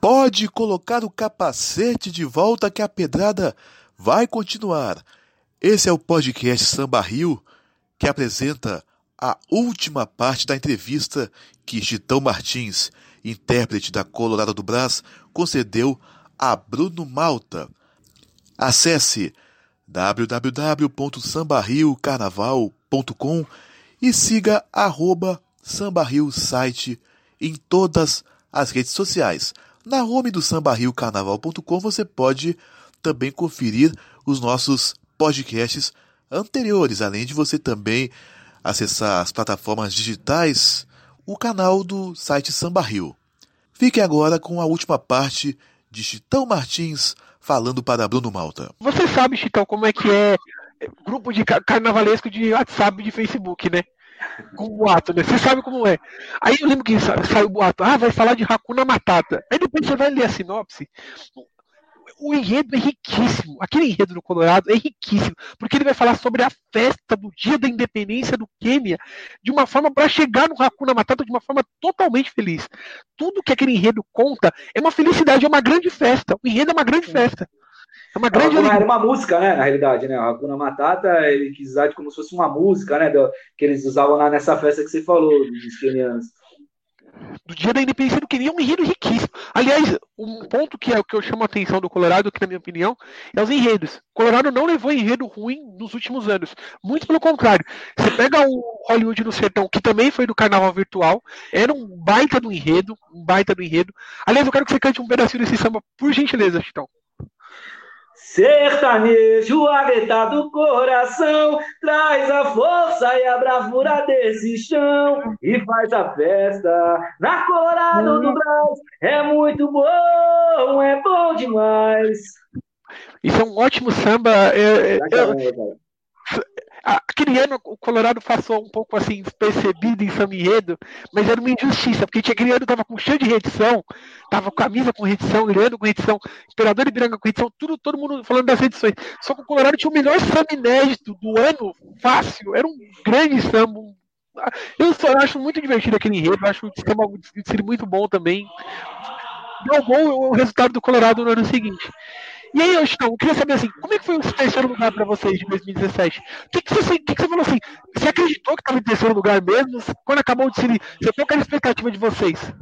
Pode colocar o capacete de volta que a pedrada vai continuar. Esse é o podcast Samba Rio que apresenta a última parte da entrevista que Gitão Martins, intérprete da Colorado do Brás, concedeu a Bruno Malta. Acesse www.sambarriocarnaval.com e siga arroba site em todas as redes sociais. Na home do sambarriocarnaval.com você pode também conferir os nossos podcasts anteriores, além de você também acessar as plataformas digitais, o canal do site Samba Rio. Fique agora com a última parte de Chitão Martins falando para Bruno Malta. Você sabe, Chitão, como é que é grupo de carnavalesco de WhatsApp de Facebook, né? Com boato, né? Você sabe como é. Aí eu lembro que saiu o boato, ah, vai falar de Hakuna Matata. Aí depois você vai ler a sinopse o enredo é riquíssimo. Aquele enredo do Colorado é riquíssimo, porque ele vai falar sobre a festa do dia da independência do Quênia de uma forma para chegar no Hakuna Matata de uma forma totalmente feliz. Tudo que aquele enredo conta é uma felicidade, é uma grande festa. O enredo é uma grande festa. É uma grande Hakuna era uma música, né, na realidade, né? O Hakuna Matata, ele quis usar como se fosse uma música, né, do, que eles usavam lá nessa festa que você falou, dos quenianos do dia da independência do Quênia, é um enredo riquíssimo. Aliás, um ponto que é o que eu chamo a atenção do Colorado, que na minha opinião, é os enredos. O Colorado não levou enredo ruim nos últimos anos. Muito pelo contrário. Você pega o Hollywood no Sertão, que também foi do Carnaval Virtual, era um baita do enredo, um baita do enredo. Aliás, eu quero que você cante um pedacinho desse samba, por gentileza, Chitão. Sertanejo agretado do coração, traz a força e a bravura desse chão e faz a festa na Colorado do Brasil. É muito bom, é bom demais. Isso é um ótimo samba. É, é, eu, Aquele ano o Colorado passou um pouco assim despercebido em São Enredo, mas era uma injustiça, porque tinha aquele ano tava com cheio de redição, tava com camisa com redição, Leandro com redição, Imperador e Biranga com redição, tudo, todo mundo falando das edições. Só que o Colorado tinha o melhor samba inédito do ano, fácil, era um grande samba. Eu só acho muito divertido aquele enredo, acho o sistema muito bom também. Deu bom o resultado do Colorado no ano seguinte. E aí, Ostão, eu queria saber assim, como é que foi o terceiro lugar para vocês de 2017? O que, que, você, que, que você falou assim? Você acreditou que estava em terceiro lugar mesmo? Quando acabou de desfile, você qual era a expectativa de vocês?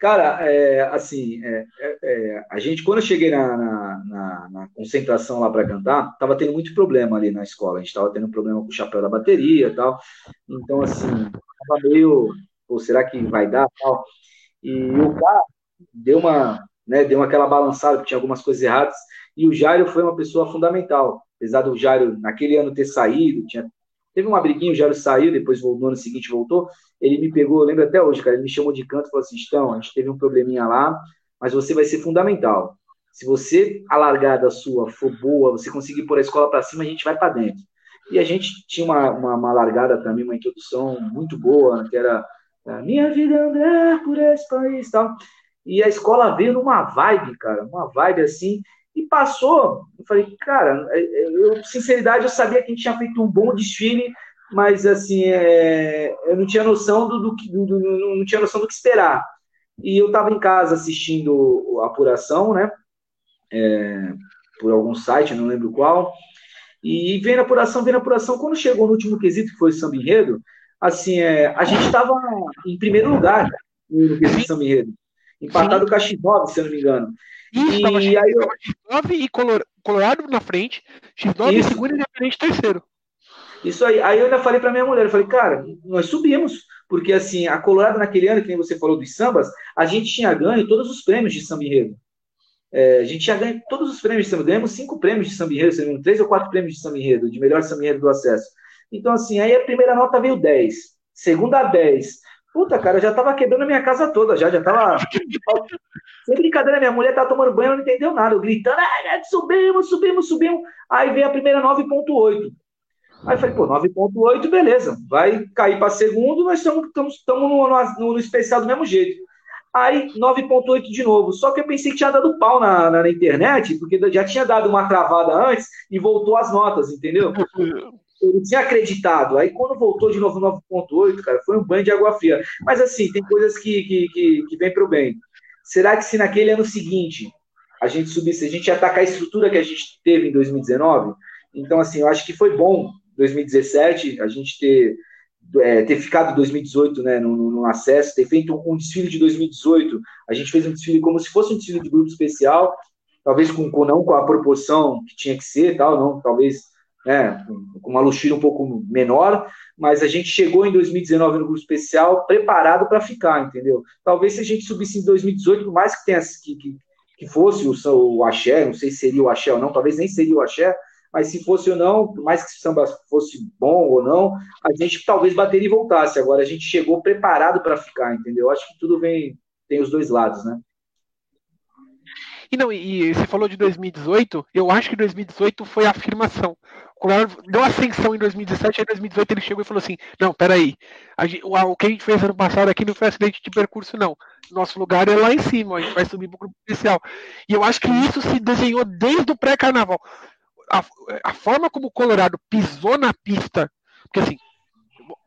Cara, é, assim, é, é, é, a gente, quando eu cheguei na, na, na, na concentração lá para cantar, tava tendo muito problema ali na escola. A gente tava tendo problema com o chapéu da bateria e tal. Então, assim, tava meio, pô, será que vai dar tal? E o cara deu uma, né, deu aquela balançada, porque tinha algumas coisas erradas, e o Jairo foi uma pessoa fundamental, apesar do Jairo naquele ano ter saído, tinha, teve uma briguinha, o Jairo saiu, depois no ano seguinte voltou, ele me pegou, eu lembro até hoje, cara, ele me chamou de canto e falou assim, então, a gente teve um probleminha lá, mas você vai ser fundamental, se você, a largada sua for boa, você conseguir pôr a escola para cima, a gente vai para dentro. E a gente tinha uma, uma, uma, largada também, uma introdução muito boa, que era Minha vida é andar por esse país tal. E a escola veio numa vibe, cara, uma vibe assim, e passou. Eu falei, cara, é, é, eu, sinceridade, eu sabia que a gente tinha feito um bom desfile, mas assim, é, eu não tinha noção do, do, do, do, não tinha noção do que esperar. E eu estava em casa assistindo a apuração, né? É, por algum site, não lembro qual. E vendo a apuração, vendo a apuração, quando chegou no último quesito, que foi o samba enredo, assim, é, a gente estava em primeiro lugar no quesito samba enredo empatado Sim. com a X9, se eu não me engano. Isso, e aí eu... X9 e Colorado na frente, X9 em segundo e Independente terceiro. Isso aí. Aí eu ainda falei para minha mulher, eu falei, cara, nós subimos, porque assim, a Colorado naquele ano, que nem você falou dos sambas, a gente tinha ganho todos os prêmios de samba enredo. É, a gente tinha ganho todos os prêmios de samba, ganhamos cinco prêmios de samba enredo, três ou quatro prêmios de samba enredo, de melhor samba enredo do acesso. Então, assim, aí a primeira nota veio 10, segunda 10, Puta, cara, eu já tava quebrando a minha casa toda, já, já tava. Sem brincadeira, minha mulher tava tomando banho, ela não entendeu nada. Eu gritando, ah, subimos, subimos, subimos. Aí veio a primeira 9,8. Aí eu falei, pô, 9,8, beleza. Vai cair para segundo, nós estamos no, no, no especial do mesmo jeito. Aí 9,8 de novo. Só que eu pensei que tinha dado pau na, na, na, internet, porque já tinha dado uma travada antes e voltou as notas, entendeu? Ele tinha acreditado. Aí quando voltou de novo 9.8, cara, foi um banho de água fria. Mas assim, tem coisas que, que, que, que vem para o bem. será que se naquele ano seguinte a gente subisse, a gente atacar a estrutura que a gente teve em 2019? Então, assim, eu acho que foi bom 2017 a gente ter, é, ter ficado 2018 né, no, no, acesso, ter feito um, um, desfile de 2018. A gente fez um desfile como se fosse um desfile de grupo especial, talvez com, com não com a proporção que tinha que ser, tal, não, talvez né, com uma luxúria um pouco menor, mas a gente chegou em 2019 no grupo especial preparado para ficar, entendeu? Talvez se a gente subisse em 2018, por mais que tenha que, que, que fosse o, o axé, não sei se seria o axé ou não, talvez nem seria o axé, mas se fosse ou não, por mais que o samba fosse bom ou não, a gente talvez bateria e voltasse. Agora a gente chegou preparado para ficar, entendeu? Acho que tudo vem, tem os dois lados, né? E não, e você falou de 2018, eu acho que 2018 foi a afirmação. Deu ascensão em 2017, aí em 2018 ele chegou e falou assim: não, peraí, a o, o, que a gente fez ano passado aqui não foi acidente de percurso, não. Nosso lugar é lá em cima, a gente vai subir para o grupo especial. E eu acho que isso se desenhou desde o pré-carnaval. A, a, forma como o Colorado pisou na pista, porque assim,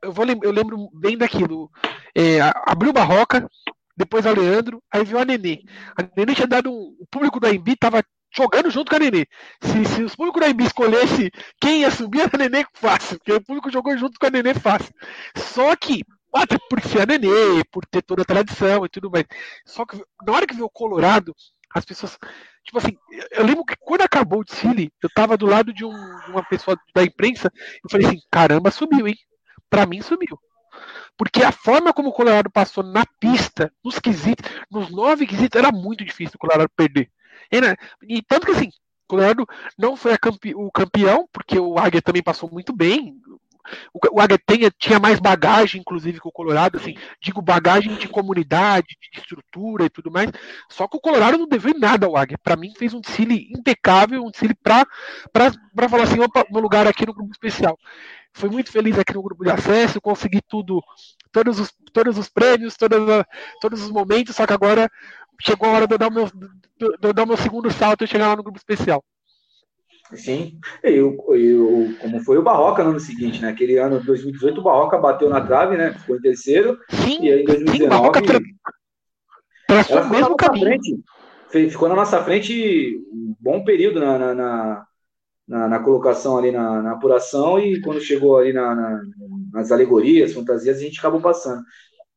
eu, vou, eu lembro bem daquilo. É, abriu Barroca, depois a Leandro, aí veio a Nenê. A Nenê tinha dado um. O público da Embi tava jogando junto com a Nenê. Se, se os públicos da Embi escolhesse quem ia subir, era a Nenê fácil, porque o público jogou junto com a Nenê fácil. Só que, até por ser a Nenê, por ter toda a tradição e tudo mais. Só que na hora que veio o Colorado, as pessoas. Tipo assim, eu lembro que quando acabou o desfile, eu tava do lado de, um, uma pessoa da imprensa, eu falei assim, caramba, subiu, hein? Pra mim subiu. Porque a forma como o Colorado passou na pista, nos quesitos, nos nove quesitos, era muito difícil o Colorado perder. Era, e tanto que assim, o Colorado não foi campe, o campeão, porque o Águia também passou muito bem. O, o Águia tinha, tinha mais bagagem, inclusive, que o Colorado, assim, digo bagagem de comunidade, de estrutura e tudo mais. Só que o Colorado não deveu nada ao Águia. Para mim, fez um desfile impecável, um desfile para falar assim: opa, meu lugar aqui no grupo especial. Fui muito feliz aqui no grupo de acesso, consegui tudo, todos os, todos os prêmios, todos, todos os momentos, só que agora chegou a hora de eu dar o meu, de eu dar o meu segundo salto e chegar lá no grupo especial. Sim, eu, eu, como foi o Barroca no ano seguinte, né? Aquele ano de 2018, o Barroca bateu na trave, né? Ficou em terceiro. Sim, e aí em 2019. Sim, Barroca tra... mesmo na frente, ficou na nossa frente um bom período na, na, na na, na colocação ali na, na, apuração e quando chegou ali na, nas alegorias, fantasias, a gente acabou passando.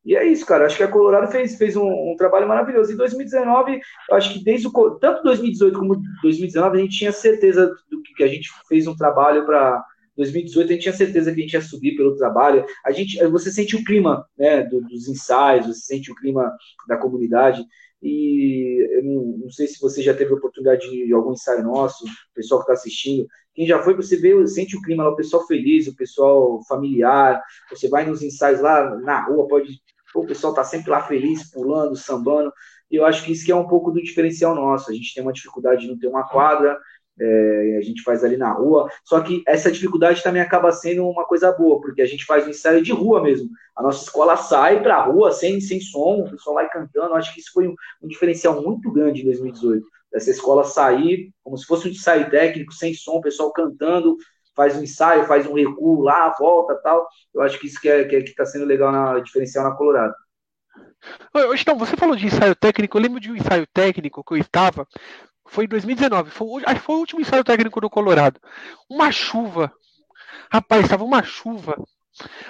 E é isso, cara. Acho que a Colorado fez, fez um, um trabalho maravilhoso. Em 2019, eu acho que desde o, tanto 2018 como 2019, a gente tinha certeza do que, que a gente fez um trabalho para 2018 a gente tinha certeza que a gente ia subir pelo trabalho. A gente, você sente o clima, né, do, dos ensaios, você sente o clima da comunidade. E eu não, não, sei se você já teve a oportunidade de algum ensaio nosso, o pessoal que está assistindo. Quem já foi, você vê, sente o clima lá, o pessoal feliz, o pessoal familiar. Você vai nos ensaios lá na rua, pode. O pessoal está sempre lá feliz, pulando, sambando. E eu acho que isso que é um pouco do diferencial nosso. A gente tem uma dificuldade de não ter uma quadra, é, a gente faz ali na rua. Só que essa dificuldade também acaba sendo uma coisa boa, porque a gente faz um ensaio de rua mesmo. A nossa escola sai para a rua sem, sem som, o pessoal vai cantando. acho que isso foi um, um, diferencial muito grande em 2018. Essa escola sair como se fosse um ensaio técnico, sem som, o pessoal cantando, faz um ensaio, faz um recuo lá, volta tal. Eu acho que isso que é, que, é, tá sendo legal na diferencial na Colorado. Então, você falou de ensaio técnico, eu lembro de um ensaio técnico que eu estava, foi em 2019. Foi, foi o último ensaio técnico do Colorado. Uma chuva. Rapaz, estava uma chuva.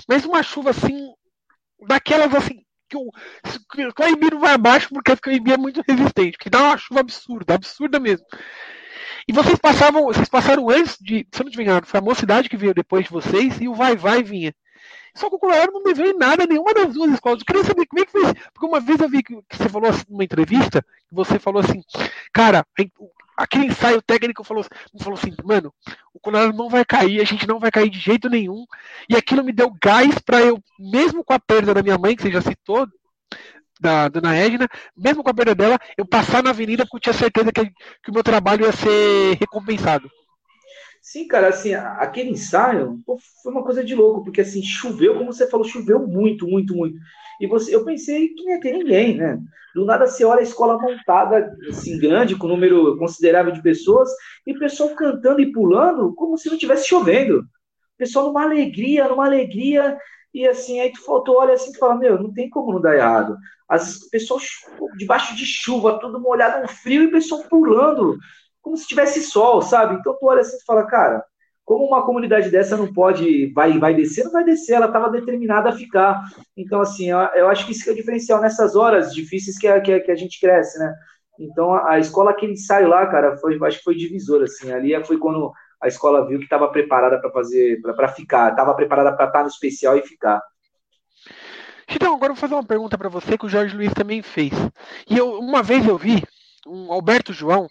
Mas uma chuva assim. Daquelas assim. Que o, que o vai abaixo porque o Embi é muito resistente. Que dá uma chuva absurda, absurda mesmo. E vocês passavam, vocês passaram antes de, se eu não me engano, foi a mocidade que veio depois de vocês e o vai vai vinha. Só que o Colorado não deveu em nada nenhuma das duas escolas. Eu queria saber como é que foi isso. Porque uma vez eu vi que, que você falou assim, numa entrevista, que você falou assim, cara, aquele ensaio técnico falou, falou assim, mano, o Colorado não vai cair, a gente não vai cair de jeito nenhum. E aquilo me deu gás para eu, mesmo com a perda da minha mãe, que você já citou, da dona Edna, mesmo com a perda dela, eu passar na avenida porque eu tinha certeza que, que o meu trabalho ia ser recompensado. Sim, cara, assim, aquele ensaio pô, foi uma coisa de louco, porque assim, choveu, como você falou, choveu muito, muito, muito. E você, eu pensei que não ia ter ninguém, né? Do nada você olha a escola montada, assim, grande, com um número considerável de pessoas, e o pessoal cantando e pulando como se não tivesse chovendo. O pessoal numa alegria, numa alegria. E assim, aí tu faltou, olha assim, tu fala, meu, não tem como não dar errado. As pessoas debaixo de chuva, tudo molhado, um frio, e o pessoal pulando, como se tivesse sol, sabe? Então tu olha assim e fala, cara, como uma comunidade dessa não pode, vai, vai descer, não vai descer, ela estava determinada a ficar. Então, assim, eu, acho que isso é o diferencial nessas horas difíceis que a, que a, que a gente cresce, né? Então, a, a escola, aquele ensaio lá, cara, foi, acho que foi divisor, assim, ali foi quando a escola viu que estava preparada para fazer, para ficar, estava preparada para estar no especial e ficar. Então, agora eu vou fazer uma pergunta para você que o Jorge Luiz também fez. E eu, uma vez eu vi um Alberto João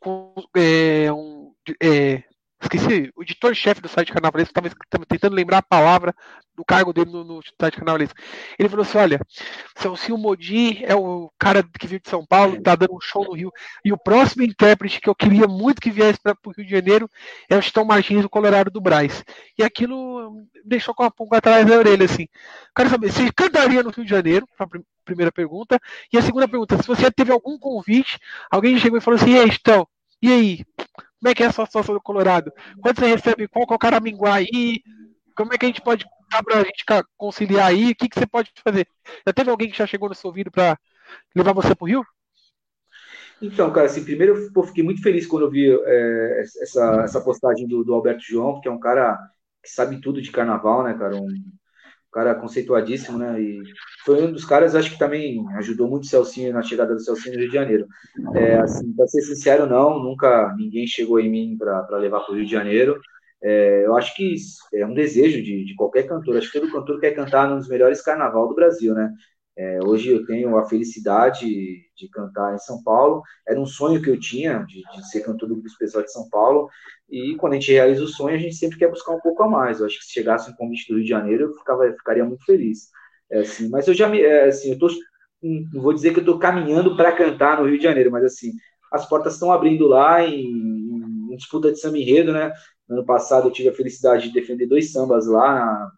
com é, um, é, esqueci, o editor-chefe do site Carnavalesco, estava tentando lembrar a palavra do cargo dele no, no site Carnavalesco. Ele falou assim: olha, Celcinho Modi é o cara que veio de São Paulo, está dando um show no Rio, e o próximo intérprete que eu queria muito que viesse para o Rio de Janeiro é o Chitão Martins, do Colorado do Braz. E aquilo deixou com a pulga atrás da orelha, assim. Quero saber, você cantaria no Rio de Janeiro? Primeira pergunta. E a segunda pergunta, se você teve algum convite, alguém chegou e falou assim: e aí, Chitão, e aí? Como é que é a situação do Colorado? Quando você recebe qual que é o caraminguá aí? Como é que a gente pode para a gente conciliar aí? O que, que você pode fazer? Já teve alguém que já chegou no seu ouvido para levar você para o Rio? Então, cara, assim, primeiro eu fiquei muito feliz quando eu vi é, essa, essa postagem do, do Alberto João, que é um cara que sabe tudo de carnaval, né, cara? Um, cara conceituadíssimo, né? E foi um dos caras, acho que também ajudou muito o Celcinho na chegada do Celcinho no Rio de Janeiro. É, assim, para ser sincero, não, nunca ninguém chegou em mim para levar para o Rio de Janeiro. É, eu acho que é um desejo de, de qualquer cantor. Acho que todo cantor quer cantar nos melhores carnaval do Brasil, né? É, hoje eu tenho a felicidade de cantar em São Paulo. Era um sonho que eu tinha de, de ser cantor do Grupo Especial de São Paulo. E quando a gente realiza o sonho, a gente sempre quer buscar um pouco a mais. Eu acho que se chegasse um convite do Rio de Janeiro, eu ficava, ficaria muito feliz. É, assim, mas eu já me. É, assim, eu tô, não vou dizer que eu estou caminhando para cantar no Rio de Janeiro, mas assim, as portas estão abrindo lá em, em disputa de samba enredo, né? No ano passado eu tive a felicidade de defender dois sambas lá na,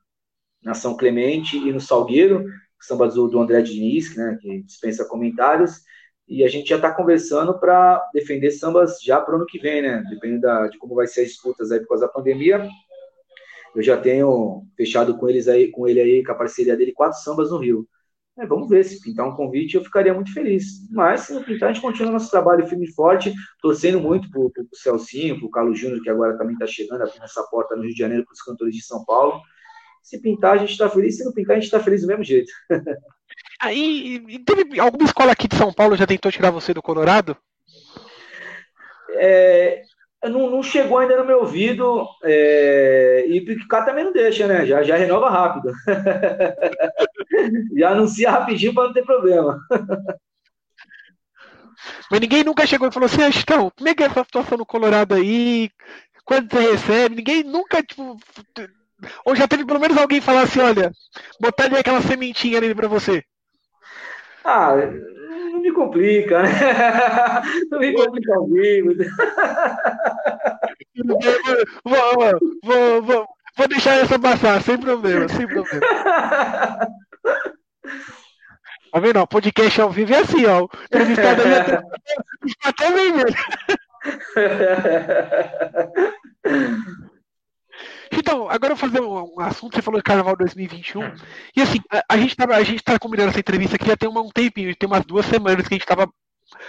na São Clemente e no Salgueiro samba do, do André Diniz, né, que dispensa comentários, e a gente já está conversando para defender sambas já para o ano que vem, né, dependendo da, de como vai ser as disputas aí por causa da pandemia. Eu já tenho fechado com eles aí, com ele aí, com a parceria dele, quatro sambas no Rio. É, vamos ver, se pintar um convite eu ficaria muito feliz. Mas se não pintar, a gente continua nosso trabalho firme e forte, torcendo muito para o Celcinho, para o Carlos Júnior, que agora também está chegando, abrindo essa porta no Rio de Janeiro para os cantores de São Paulo. Se pintar, a gente está feliz. Se não pintar, a gente está feliz do mesmo jeito. Aí, e teve alguma escola aqui de São Paulo já tentou tirar você do Colorado? É, não, não, chegou ainda no meu ouvido. É, e cá também não deixa, né? Já, já renova rápido. já anuncia rapidinho para não ter problema. Mas ninguém nunca chegou e falou assim, Astão, como é que é essa situação no Colorado aí? Quando você recebe? Ninguém nunca, tipo, ou já teve pelo menos alguém falar assim, olha, botar ali aquela sementinha ali pra você? Ah, não me complica, né? Não me complica ao vivo. Vou, vou, vou, vou deixar essa passar, sem problema, sem problema. Tá vendo? O podcast ao vivo é assim, ó. Entrevistado ali até, até vermelho. Então, agora eu vou fazer um, um, assunto, você falou de Carnaval 2021, e assim, a, a gente tá, a gente tá combinando essa entrevista aqui já tem um tempinho, tem umas duas semanas que a gente tava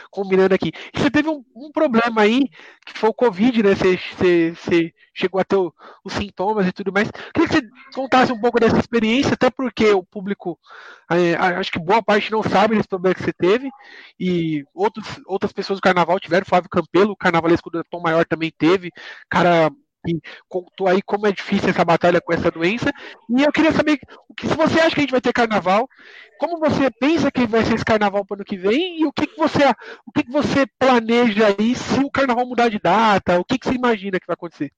combinando aqui. E você teve um, um, problema aí, que foi o Covid, né? Você, você, você chegou a ter o, os sintomas e tudo mais. Queria que você contasse um pouco dessa experiência, até porque o público, é, acho que boa parte não sabe desse problema que você teve, e outros, outras pessoas do carnaval tiveram, Flávio Campelo, o carnavalesco do Tom Maior também teve, cara que contou aí como é difícil essa batalha com essa doença. E eu queria saber o que se você acha que a gente vai ter carnaval, como você pensa que vai ser esse carnaval para o ano que vem e o que, que você o que, que você planeja aí se o carnaval mudar de data, o que, que você imagina que vai acontecer?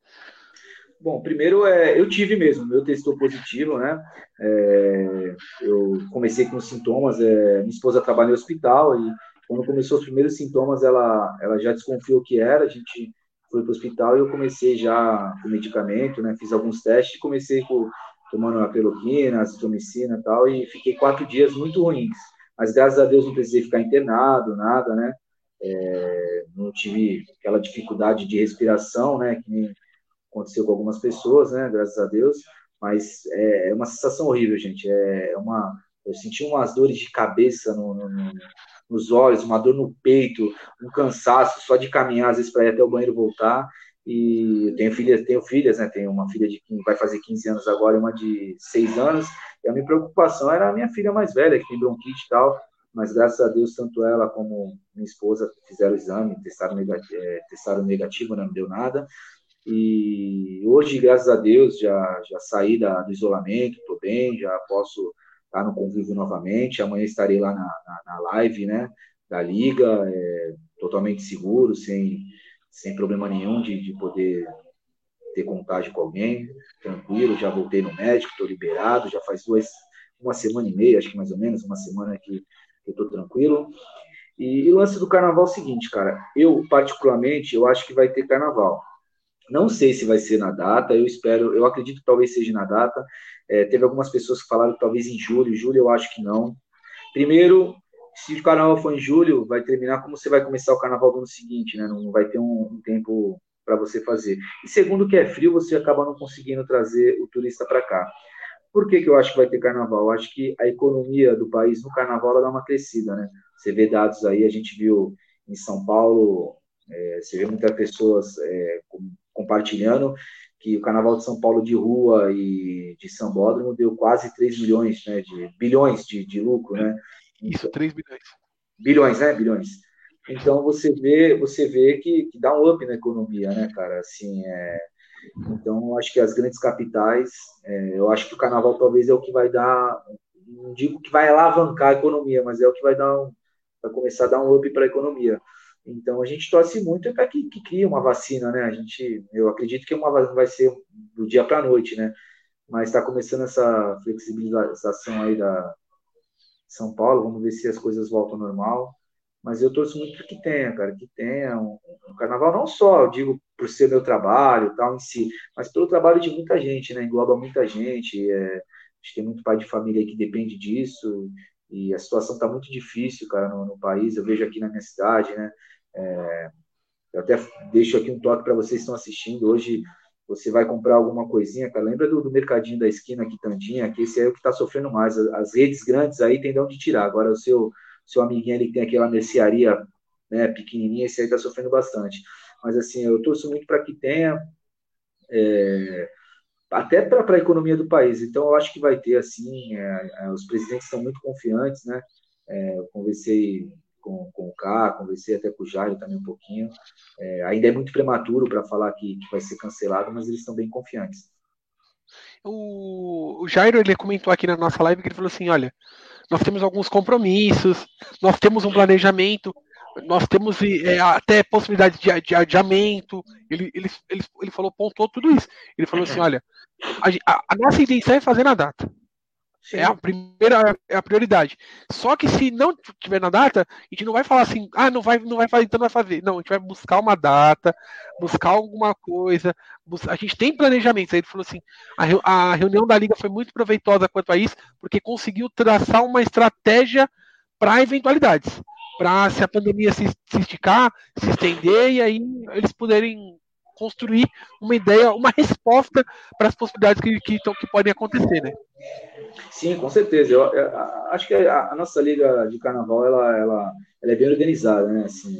Bom, primeiro é, eu tive mesmo, meu testou positivo, né? É, eu comecei com sintomas, é, minha esposa trabalha no hospital e quando começou os primeiros sintomas, ela, ela já desconfiou que era, a gente fui para o hospital e eu comecei já com medicamento, né? Fiz alguns testes, comecei com, tomando a peloquina, azitromicina e tal, e fiquei quatro dias muito ruins. Mas graças a Deus não precisei ficar internado, nada, né? É, não tive aquela dificuldade de respiração, né? Que aconteceu com algumas pessoas, né? Graças a Deus. Mas é, é uma sensação horrível, gente. É, é uma, eu senti umas dores de cabeça no, no, no, nos olhos, uma dor no peito, um cansaço só de caminhar, às vezes, para ir até o banheiro voltar. E tenho filhas, tenho filhas, né? Tenho uma filha de vai fazer 15 anos agora e uma de 6 anos. E a minha preocupação era a minha filha mais velha, que tem bronquite e tal. Mas graças a Deus, tanto ela como minha esposa fizeram o exame, testaram negativo, é, testaram negativo não deu nada. E hoje, graças a Deus, já, já saí da, do isolamento, estou bem, já posso estar no convívio novamente. Amanhã estarei lá na, na, na live né, da Liga, é, totalmente seguro, sem, sem problema nenhum de, de poder ter contágio com alguém, tranquilo. Já voltei no médico, estou liberado, já faz duas, uma semana e meia, acho que mais ou menos, uma semana que, que eu estou tranquilo. E, e o lance do carnaval é o seguinte, cara, eu particularmente, eu acho que vai ter carnaval não sei se vai ser na data, eu espero, eu acredito que talvez seja na data. É, teve algumas pessoas que falaram que talvez em julho, julho eu acho que não. Primeiro, se o carnaval for em julho, vai terminar como você vai começar o carnaval do ano seguinte, né? Não vai ter um, um tempo para você fazer. E segundo, que é frio, você acaba não conseguindo trazer o turista para cá. Por que, que eu acho que vai ter carnaval? Eu acho que a economia do país no carnaval ela dá uma crescida, né? Você vê dados aí, a gente viu em São Paulo, é, você vê muitas pessoas é, compartilhando que o Carnaval de São Paulo de rua e de Sambódromo deu quase 3 milhões, né, de bilhões de, de lucro, né? Isso, 3 bilhões. Bilhões, né? Bilhões. Então você vê, você vê que, que dá um up na economia, né, cara? Assim, é... Então, acho que as grandes capitais, é, eu acho que o carnaval talvez é o que vai dar, não digo que vai alavancar a economia, mas é o que vai dar um, vai começar a dar um up para a economia. Então a gente torce muito para que, que crie uma vacina, né? A gente, eu acredito que uma vacina vai ser do dia para a noite, né? Mas está começando essa flexibilização aí da São Paulo, vamos ver se as coisas voltam ao normal. Mas eu torço muito para que tenha, cara, que tenha um, um, carnaval não só, eu digo por ser meu trabalho, tal em si, mas pelo trabalho de muita gente, né? Engloba muita gente. É, a gente tem muito pai de família que depende disso e a situação está muito difícil, cara, no, no, país. Eu vejo aqui na minha cidade, né? É, eu até deixo aqui um toque para vocês que estão assistindo. Hoje você vai comprar alguma coisinha, cara. Lembra do, do mercadinho da esquina aqui, Tandinha, que esse é o que está sofrendo mais. As, as, redes grandes aí tem de onde tirar. Agora o seu, seu amiguinho ali que tem aquela mercearia né, pequenininha, esse aí está sofrendo bastante. Mas assim, eu torço muito para que tenha. É, até para a economia do país. Então, eu acho que vai ter, assim, é, é, os presidentes estão muito confiantes, né? É, eu conversei com, com o K, conversei até com o Jairo também um pouquinho. É, ainda é muito prematuro para falar que, que vai ser cancelado, mas eles estão bem confiantes. O, o Jairo ele comentou aqui na nossa live que ele falou assim: olha, nós temos alguns compromissos, nós temos um planejamento, nós temos é, até possibilidade de, de adiamento. Ele, ele, ele, ele falou, pontuou tudo isso. Ele falou assim: olha, a, a nossa intenção é fazer na data. Sim. É a primeira, é a prioridade. Só que se não tiver na data, a gente não vai falar assim, ah, não vai, não vai fazer, então não vai fazer. Não, a gente vai buscar uma data, buscar alguma coisa. A gente tem planejamento. Aí ele falou assim, a, a reunião da liga foi muito proveitosa quanto a isso, porque conseguiu traçar uma estratégia para eventualidades, para se a pandemia se, se esticar, se estender e aí eles poderem construir uma ideia, uma resposta para as possibilidades que, que, que podem acontecer, né? Sim, com certeza. Eu, eu acho que a, a, nossa liga de carnaval ela, ela, ela é bem organizada, né? Assim,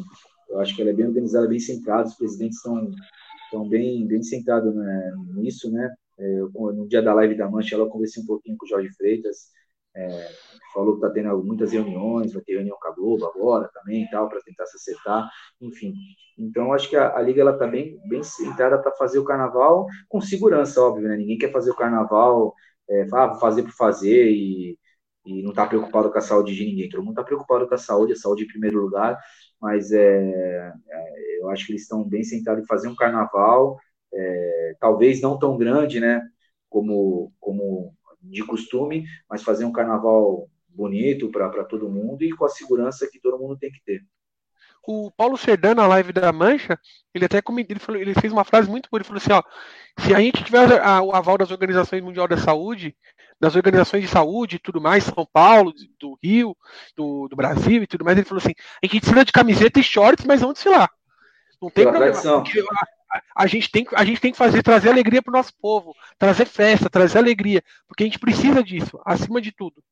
eu acho que ela é bem organizada, bem centrada. Os presidentes estão estão bem bem centrados né, nisso, né? É, eu, no dia da live da Mancha, eu conversei um pouquinho com o Jorge Freitas. É, falou que está tendo muitas reuniões, vai ter reunião com a Globo agora também tal, para tentar se acertar, enfim. Então, acho que a, a Liga está bem, bem centrada para fazer o carnaval com segurança, óbvio, né? Ninguém quer fazer o carnaval, é, fazer por fazer e, e não está preocupado com a saúde de ninguém. Todo mundo está preocupado com a saúde, a saúde em primeiro lugar, mas é, é eu acho que eles estão bem centrados em fazer um carnaval, é, talvez não tão grande, né? Como, como de costume, mas fazer um carnaval bonito para todo mundo e com a segurança que todo mundo tem que ter. O Paulo Serdan, na live da Mancha, ele até comentou, ele, falou, ele fez uma frase muito boa, ele falou assim, ó, se a gente tiver a, o aval das organizações mundial da saúde, das organizações de saúde e tudo mais, São Paulo, do Rio, do, do Brasil e tudo mais, ele falou assim, a gente precisa de camiseta e shorts, mas vamos desfilar. Não tem problema. A, gente tem, a gente tem que fazer, trazer alegria para o nosso povo, trazer festa, trazer alegria, porque a gente precisa disso, acima de tudo.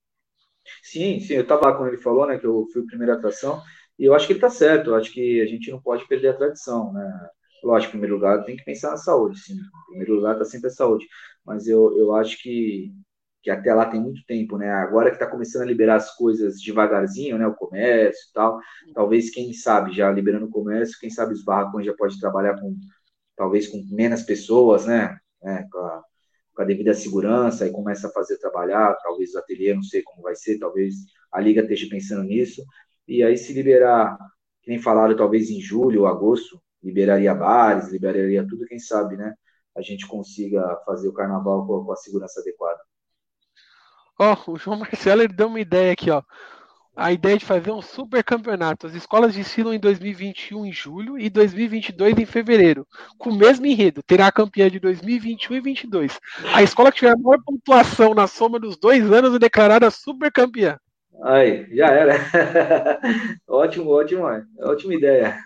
Sim, sim, eu estava lá quando ele falou, né, que eu fui a primeira atração, e eu acho que ele está certo, eu acho que a gente não pode perder a tradição, né? Lógico, em primeiro lugar, tem que pensar na saúde, sim. Em primeiro lugar, está sempre a saúde. Mas eu, eu acho que, que até lá tem muito tempo, né? Agora que está começando a liberar as coisas devagarzinho, né? O comércio e tal. Talvez, quem sabe, já liberando o comércio, quem sabe os barracões já pode trabalhar com, talvez, com menos pessoas, né? É, com, a, com a devida segurança e começa a fazer trabalhar. Talvez o ateliê, não sei como vai ser, talvez a liga esteja pensando nisso. E aí, se liberar, que nem falaram, talvez em julho ou agosto, liberaria bares, liberaria tudo, quem sabe, né? A gente consiga fazer o carnaval com, a segurança adequada. Ó, oh, o João Marcelo ele deu uma ideia aqui, ó. A ideia de fazer um super campeonato. As escolas desfilam em 2021 em julho e 2022 em fevereiro, com o mesmo enredo. Terá a campeã de 2021 e 2022. A escola que tiver a maior pontuação na soma dos dois anos é declarada super campeã. Aí, já era. ótimo, ótimo, ótima ideia.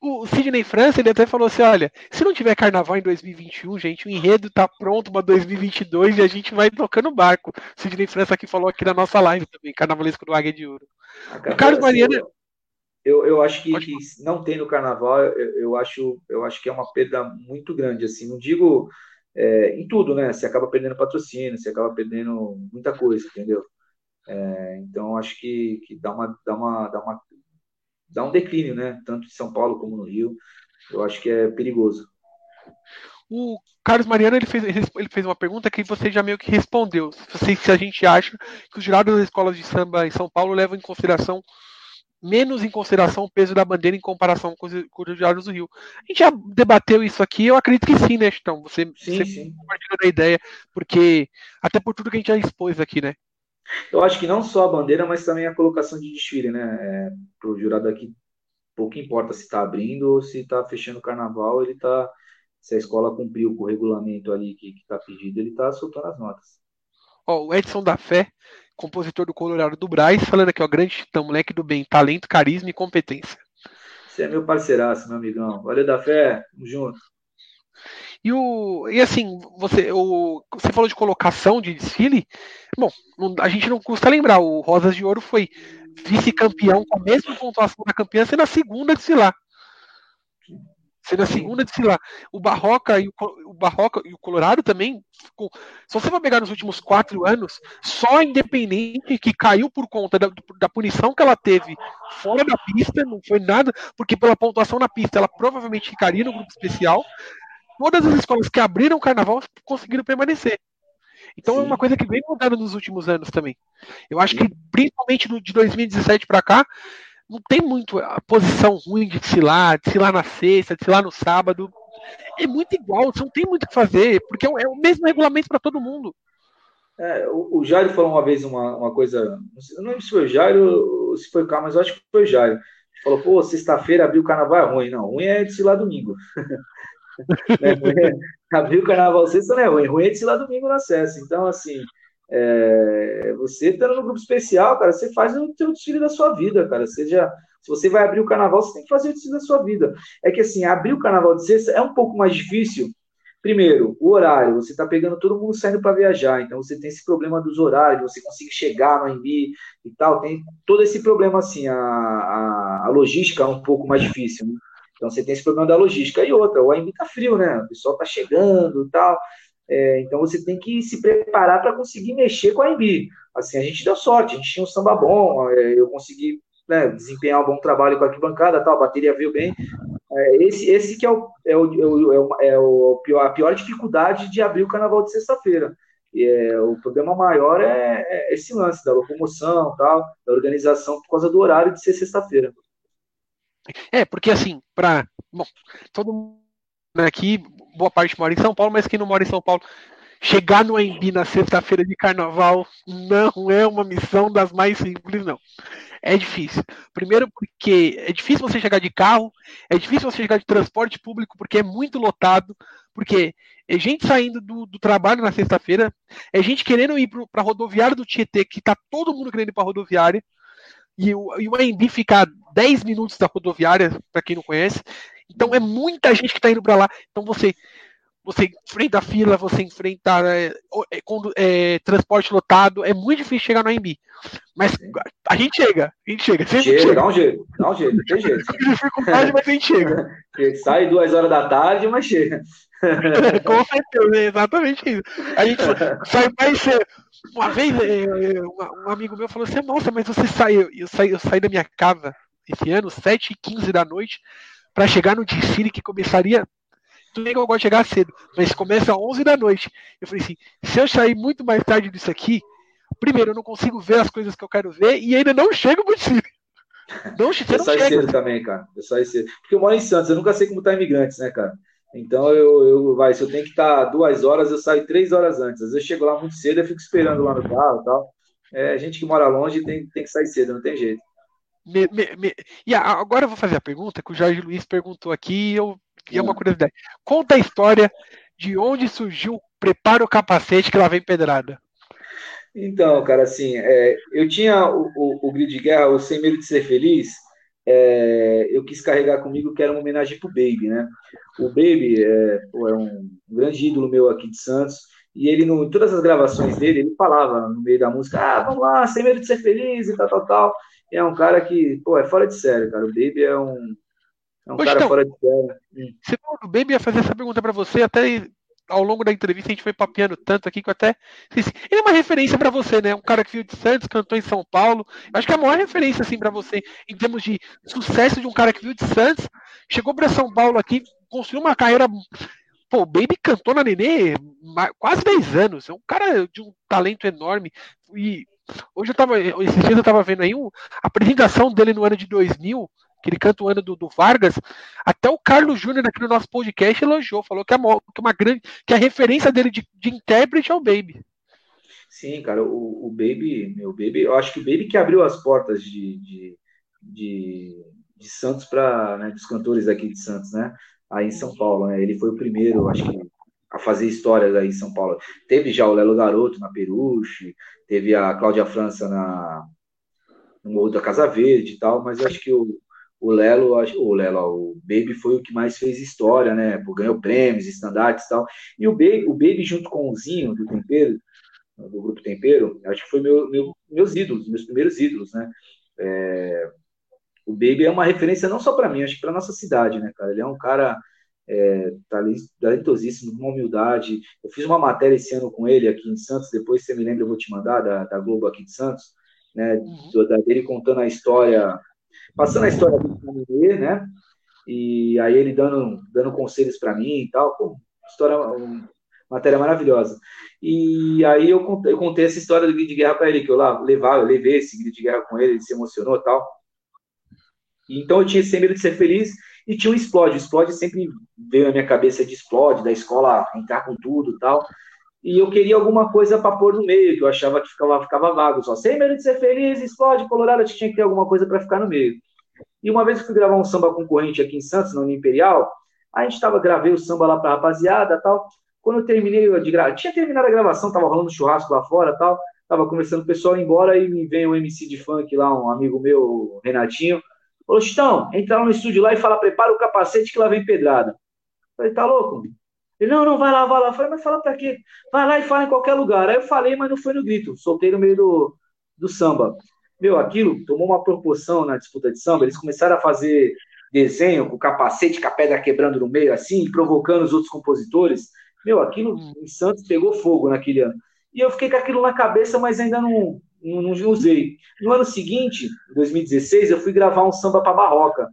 O Sidney França, ele até falou assim: olha, se não tiver carnaval em 2021, gente, o enredo tá pronto para 2022 e a gente vai tocando barco. O Sidney França aqui falou aqui na nossa live também, carnavalesco do Águia de Ouro. o Carlos Mariano. Eu, eu acho que, que não tem no carnaval, eu, eu, acho, eu acho que é uma perda muito grande, assim, não digo é, em tudo, né? Você acaba perdendo patrocínio, você acaba perdendo muita coisa, entendeu? É, então acho que, que dá, uma, dá, uma, dá uma dá um declínio, né? Tanto em São Paulo como no Rio. Eu acho que é perigoso. O Carlos Mariano ele fez, ele fez uma pergunta que você já meio que respondeu. Se, se a gente acha que os jurados das escolas de samba em São Paulo levam em consideração menos em consideração o peso da bandeira em comparação com os, com os jurados do Rio. A gente já debateu isso aqui, eu acredito que sim, né, Então Você, sim, você sim. compartilhou da ideia, porque até por tudo que a gente já expôs aqui, né? Eu acho que não só a bandeira, mas também a colocação de desfile, né? É, Para o jurado aqui, pouco importa se está abrindo ou se está fechando o carnaval, ele está. Se a escola cumpriu com o regulamento ali que está pedido, ele está soltando as notas. Ó, o Edson da Fé, compositor do Colorado do Braz, falando aqui, ó, grande titã, moleque do bem, talento, carisma e competência. Você é meu parceiraço, meu amigão. Valeu da Fé, tamo junto. E, o, e assim, você, o, você falou de colocação de desfile. Bom, a gente não custa lembrar, o Rosas de Ouro foi vice-campeão com a mesma pontuação da campeã, sendo a segunda desfilar. Sendo a segunda desfilar. O Barroca e o, o Barroca e o Colorado também. Ficou, se você for pegar nos últimos quatro anos, só a Independente que caiu por conta da, da punição que ela teve fora da pista, não foi nada, porque pela pontuação na pista ela provavelmente ficaria no grupo especial todas as escolas que abriram o carnaval conseguiram permanecer. Então Sim. é uma coisa que vem mudando nos últimos anos também. Eu acho que, principalmente no, de 2017 para cá, não tem muito a posição ruim de desfilar, desfilar na sexta, desfilar no sábado. É muito igual, você não tem muito o que fazer, porque é o, é mesmo regulamento para todo mundo. É, o, o Jairo falou uma vez uma, uma coisa, não lembro se foi o Jairo ou se foi o Carlos, mas eu acho que foi o Jairo. Falou, pô, sexta-feira abrir o carnaval é ruim. Não, ruim é desfilar domingo. É, abrir o carnaval sexta não é ruim, ruim é de lá domingo no acesso. Então, assim, é, você estando no grupo especial, cara, você faz o seu desfile da sua vida, cara. Seja, se você vai abrir o carnaval, você tem que fazer o desfile da sua vida. É que assim, abrir o carnaval de sexta é um pouco mais difícil. Primeiro, o horário, você está pegando todo mundo saindo para viajar, então você tem esse problema dos horários, você conseguir chegar no AMB e tal, tem todo esse problema assim, a, a, a logística é um pouco mais difícil. Né? Então você tem esse problema da logística. E outra, o AMB está frio, né? O pessoal está chegando e tal. É, então você tem que se preparar para conseguir mexer com a AMB. Assim, a gente deu sorte, a gente tinha um samba bom, é, eu consegui né, desempenhar um bom trabalho com a arquibancada, tal, a bateria veio bem. É, esse, esse que é, o, é, o, é, o, é o pior, a pior dificuldade de abrir o carnaval de sexta-feira. É, o problema maior é, é, esse lance da locomoção, tal, da organização por causa do horário de ser sexta-feira. É, porque assim, para todo mundo aqui, boa parte mora em São Paulo, mas quem não mora em São Paulo, chegar no AMB na sexta-feira de carnaval não é uma missão das mais simples, não. É difícil. Primeiro porque é difícil você chegar de carro, é difícil você chegar de transporte público porque é muito lotado, porque é gente saindo do, do trabalho na sexta-feira, é gente querendo ir para a rodoviária do Tietê, que tá todo mundo querendo ir para a rodoviária, e o, e o AMB fica a 10 minutos da rodoviária, para quem não conhece. Então é muita gente que está indo para lá. Então você você enfrenta a fila, você enfrenta é, é, transporte lotado, é muito difícil chegar no AMB. Mas a gente chega, a gente chega. Chega, chega, dá um jeito, dá um jeito, tem jeito. dificuldade, mas a gente chega. Sai duas horas da tarde, mas chega. Com certeza, é exatamente isso. A gente sai mais cedo. Uma vez, é, é, um amigo meu falou assim: Nossa, mas você saiu. Eu saí, eu saí da minha casa esse ano, 7h15 da noite, para chegar no desfile que começaria tudo bem que eu gosto de chegar cedo, mas começa às 11 da noite. Eu falei assim: se eu sair muito mais tarde disso aqui, primeiro, eu não consigo ver as coisas que eu quero ver e ainda não chego no desfile. Não, você eu não saio chega. cedo também, cara. Eu saio cedo. Porque eu moro em Santos, eu nunca sei como tá imigrantes, né, cara? Então eu, eu vai, se eu tenho que estar tá duas horas, eu saio três horas antes. Às vezes eu chego lá muito cedo, eu fico esperando lá no carro e tal. É, gente que mora longe tem, tem que sair cedo, não tem jeito. Me, me, me... E agora eu vou fazer a pergunta que o Jorge Luiz perguntou aqui e eu e é uma curiosidade. Conta a história de onde surgiu Prepara o Capacete que lá vem pedrada. Então, cara, assim, é, eu tinha o, o, o, grid de guerra, o Sem Medo de Ser Feliz, é, eu quis carregar comigo que era uma homenagem pro Baby, né? O Baby é, é um grande ídolo meu aqui de Santos, e ele, no, em todas as gravações dele, ele falava no meio da música, ah, vamos lá, Sem Medo de Ser Feliz e tal, tal, tal. E é um cara que, pô, é fora de sério, cara. O Baby é um, é um Poxa, cara então, fora de. Hum. Falou bem, ia fazer essa pergunta para você, até ao longo da entrevista a gente foi papeando tanto aqui que eu até. Ele é uma referência para você, né? Um cara que veio de Santos, cantou em São Paulo. Acho que é a maior referência, assim, para você, em termos de sucesso de um cara que veio de Santos, chegou para São Paulo aqui, construiu uma carreira. Pô, o Baby cantou na Nenê quase 10 anos. É um cara de um talento enorme. E hoje eu tava. Esses dias eu tava vendo aí uma apresentação dele no ano de 2000 que ele canta o ano do, do Vargas, até o Carlos Júnior aqui no nosso podcast elogiou, falou que, é uma, que, uma grande, que a referência dele de, de intérprete é o Baby. Sim, cara, o, o Baby, meu Baby, eu acho que o Baby que abriu as portas de, de, de, de Santos para né, dos cantores aqui de Santos, né? Aí em São Paulo, né? Ele foi o primeiro, acho que, a fazer histórias aí em São Paulo. Teve já o Lelo Garoto na Peruche, teve a Cláudia França na no Morro da Casa Verde e tal, mas acho que o, o Lelo, o Lelo, o Baby foi o que mais fez história, né? Ganhou prêmios, estandartes e tal. E o Baby, o Baby junto com o Zinho do Tempero, do grupo Tempero, acho que foi meu, meu, meus ídolos, meus primeiros ídolos, né? É, o Baby é uma referência não só para mim, acho que para nossa cidade, né, cara? Ele é um cara é, talentosíssimo, com humildade. Eu fiz uma matéria esse ano com ele aqui em Santos, depois você me lembra, eu vou te mandar, da, da Globo aqui de Santos, né? Uhum. Da, dele contando a história passando a história do Caminê, né? E aí ele dando, dando conselhos para mim e tal. Pô, história, uma matéria maravilhosa. E aí eu contei, eu contei essa história do grito de guerra para ele, que eu lá levava, eu levei esse grito de guerra com ele, ele se emocionou e tal. Então eu tinha esse medo de ser feliz e tinha um explode. O explode sempre veio na minha cabeça de explode, da escola entrar com tudo e tal. E eu queria alguma coisa para pôr no meio, que eu achava que ficava, ficava vago. Só sem medo de ser feliz, explode, Colorado, tinha que ter alguma coisa para ficar no meio. E uma vez que fui gravar um samba concorrente aqui em Santos, na União Imperial, a gente tava, gravei o samba lá pra rapaziada tal. Quando eu terminei de gravar, tinha terminado a gravação, tava rolando churrasco lá fora tal. Tava conversando com o pessoal embora e me vem um MC de funk lá, um amigo meu, Renatinho. Falou, Chitão, entra lá no estúdio lá e fala, prepara o capacete que lá vem pedrada. falei, tá louco? Ele, não, não, vai lá, vai lá. Eu falei, mas fala pra quê? Vai lá e fala em qualquer lugar. Aí eu falei, mas não foi no grito. Soltei no meio do, do samba. Meu, aquilo tomou uma proporção na disputa de samba. Eles começaram a fazer desenho com capacete, com a pedra quebrando no meio, assim, provocando os outros compositores. Meu, aquilo em Santos pegou fogo naquele ano. E eu fiquei com aquilo na cabeça, mas ainda não, não, não usei. No ano seguinte, 2016, eu fui gravar um samba para Barroca.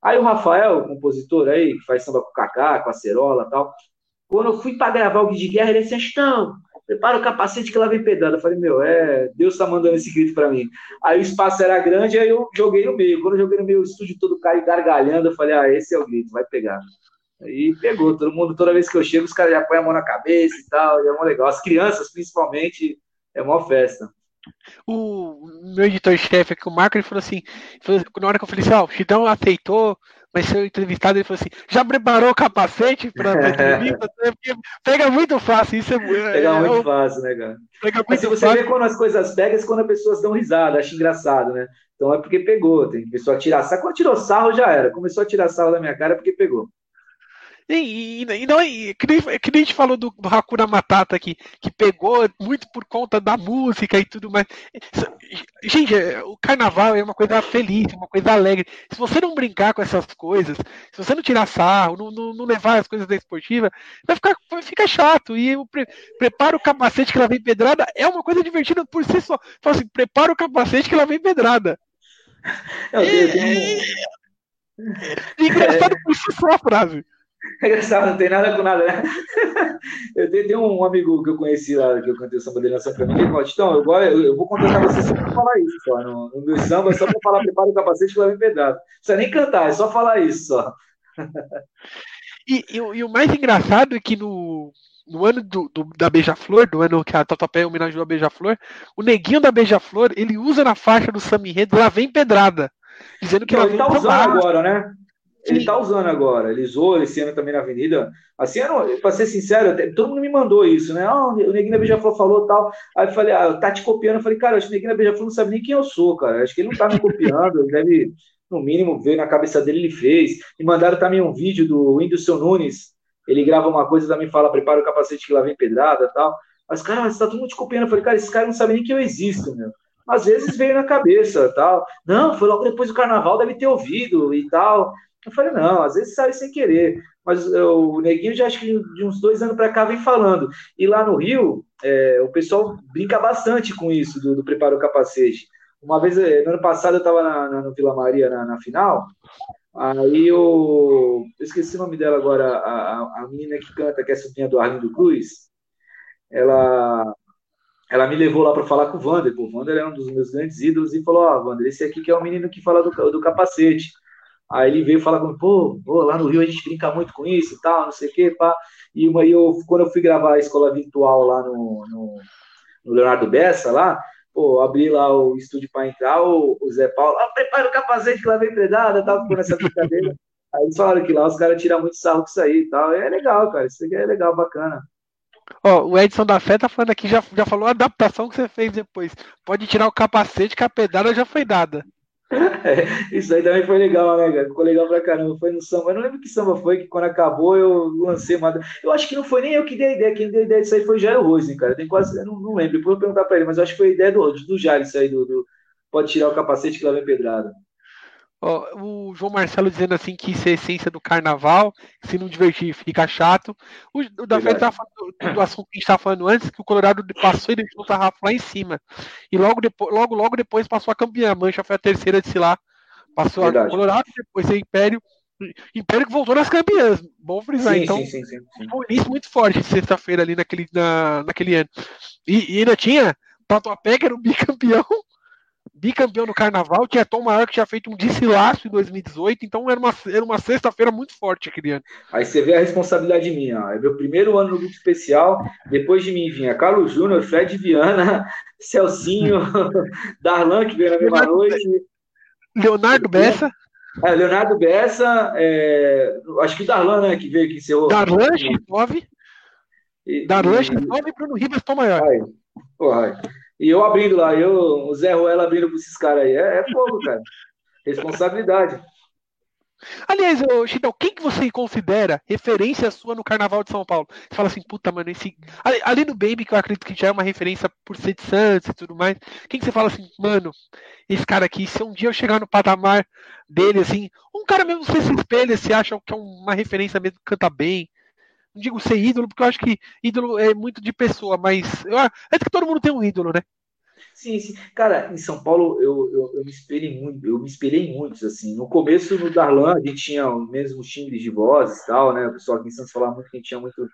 Aí o Rafael, o compositor aí, que faz samba com o Cacá, com a Cerola e tal, quando eu fui para gravar o Guia de Guerra, ele disse, Astão, prepara o capacete que lá vem pedrada. Eu falei, meu, é, Deus tá mandando esse grito para mim. Aí o espaço era grande, aí eu joguei no meio. Quando eu joguei no meio, o estúdio todo caiu gargalhando, eu falei, ah, esse é o grito, vai pegar. Aí pegou, todo mundo, toda vez que eu chego, os caras já põem a mão na cabeça e tal, e é mó legal. As crianças, principalmente, é uma festa. O meu editor-chefe aqui, o Marco, ele falou assim, na hora que eu falei assim, ó, oh, o Chidão aceitou mas seu entrevistado ele falou assim: já preparou o capacete para a entrevista? pega muito fácil, isso é, Pega é, muito é, fácil, né, cara? Pega mas se você fácil. vê quando as coisas pegam, é quando as pessoas dão risada, acho engraçado, né? Então é porque pegou, tem pessoa tirar sarro. Quando tirou sarro já era. Começou a tirar sarro da minha cara é porque pegou. E, e, e não é que nem, que nem a gente falou do, do Hakuna Matata aqui, que pegou muito por conta da música e tudo mais. Gente, o carnaval é uma coisa feliz, uma coisa alegre. Se você não brincar com essas coisas, se você não tirar sarro, não, não, não levar as coisas da esportiva, vai ficar, vai ficar chato. E o pre, prepara o capacete que ela vem pedrada é uma coisa divertida por si só. Fala assim, prepara o capacete que ela vem pedrada. Eu, eu tenho... é, engraçado por si só a frase. É engraçado, não tem nada com nada, né? Eu tenho, um amigo que eu conheci lá, que eu cantei o samba dele na São Camilo, ele falou, então, eu, eu, eu vou contratar você só para falar isso, só. No, no meu samba, só para falar, prepara o capacete que vai vir pedrado. Não precisa nem cantar, é só falar isso, só. E, e, e o mais engraçado é que no, no ano do, do, da Beija-Flor, do ano que a Tatuapé homenageou a Beija-Flor, o neguinho da Beija-Flor, ele usa na faixa do Sami Enredo, lá vem pedrada. Dizendo que Não, ele tá usando agora, né? Ele está usando agora, ele usou esse ano também na Avenida. Assim, para ser sincero, todo mundo me mandou isso, né? Ah, o Neguinho da Beija-Flor falou tal. Aí eu falei, ah, tá te copiando. Eu falei, cara, acho que o Neguinho da Beija-Flor não sabe nem quem eu sou, cara. Acho que ele não tá me copiando, ele deve, no mínimo, ver na cabeça dele, ele fez. E mandaram também um vídeo do Whindersson Nunes. Ele grava uma coisa também fala, prepara o capacete que lá vem pedrada tal. Mas, cara, você tá todo mundo te copiando. Eu falei, cara, esse cara não sabe nem que eu existo, meu. Às vezes veio na cabeça tal. Não, foi logo depois do carnaval, deve ter ouvido e tal. Eu falei, não, às vezes sai sem querer. Mas eu, o Neguinho já acho que de uns dois anos para cá vem falando. E lá no Rio, é, o pessoal brinca bastante com isso, do, do preparo capacete. Uma vez, é, no ano passado, eu estava no Vila Maria na, na, final. Aí eu, eu esqueci o nome dela agora, a, a, a menina que canta, que é sobrinha do Arlindo Cruz. Ela, ela me levou lá para falar com o Wander. o Wander é um dos meus grandes ídolos e falou: Ó, oh, Wander, esse aqui que é o menino que fala do, do capacete. Aí ele veio falar comigo, pô, pô, lá no Rio a gente brinca muito com isso e tal, não sei o quê, pá. E uma, eu, quando eu fui gravar a escola virtual lá no, no, no Leonardo Bessa, lá, pô, abri lá o estúdio para entrar, o, o, Zé Paulo, ah, prepara o capacete que lá vem predada, tal, ficou nessa brincadeira. Aí eles falaram que lá os caras tiram muito sarro com isso aí e tal. É legal, cara, isso aqui é legal, bacana. Ó, o Edson da Fé tá falando aqui, já, já falou a adaptação que você fez depois. Pode tirar o capacete que a pedada já foi dada. É, isso aí também foi legal, né, cara? Ficou legal pra caramba. Foi no samba. Eu não lembro que samba foi, que quando acabou eu lancei uma. Eu acho que não foi nem eu que dei a ideia. Quem deu a ideia disso aí foi o Jairo Rose, cara. Tem quase. Eu não, não lembro. Depois eu vou perguntar pra ele, mas eu acho que foi a ideia do, do Jairo isso aí, do, do... Pode tirar o capacete que lá vem pedrada o João Marcelo dizendo assim que isso é a essência do carnaval, se não divertir fica chato. O, o da tá falando do assunto que a gente estava falando antes, que o Colorado passou e deixou o sarrafo lá em cima. E logo, depois, logo, logo depois passou a campeã. A Mancha foi a terceira de lá. Passou Verdade. a Colorado, depois o Império. Império que voltou nas campeãs. Bom frisar. Sim, então, sim, sim, um início muito forte sexta-feira ali naquele, na, naquele ano. E, e ainda tinha Tatuapé, que era o bicampeão bicampeão no carnaval, tinha Tom Maior que tinha feito um desfilaço em 2018, então era uma, era uma sexta-feira muito forte aquele ano. Aí você vê a responsabilidade minha, ó. é meu primeiro ano no grupo especial, depois de mim vinha Carlos Júnior, Fred Viana, Celcinho, Darlan, que veio na mesma Leonardo, noite. Leonardo Bessa. É, Leonardo Bessa, é, acho que o Darlan, né, que veio aqui encerrou. Darlan, X9. Darlan, X9 e Bruno Ribas, Tom Maior. Aí, porra, e eu abrindo lá, eu, o Zé Ruela abrindo para esses caras aí. É, é fogo, cara. Responsabilidade. Aliás, Chitão, quem que você considera referência sua no Carnaval de São Paulo? Você fala assim, puta, mano, esse. Ali no Baby, que eu acredito que já é uma referência por ser de Santos e tudo mais. Quem que você fala assim, mano, esse cara aqui, se um dia eu chegar no patamar dele, assim, um cara mesmo você se espelha, se acha que é uma referência mesmo, canta bem, não digo ser ídolo, porque eu acho que ídolo é muito de pessoa, mas eu, é que todo mundo tem um ídolo, né? Sim, sim. Cara, em São Paulo eu, eu, eu me espelhei muito, eu me espelhei em muitos, assim. No começo, no Darlan, a gente tinha os mesmos timbres de vozes e tal, né? O pessoal aqui em Santos falava muito que a gente tinha muito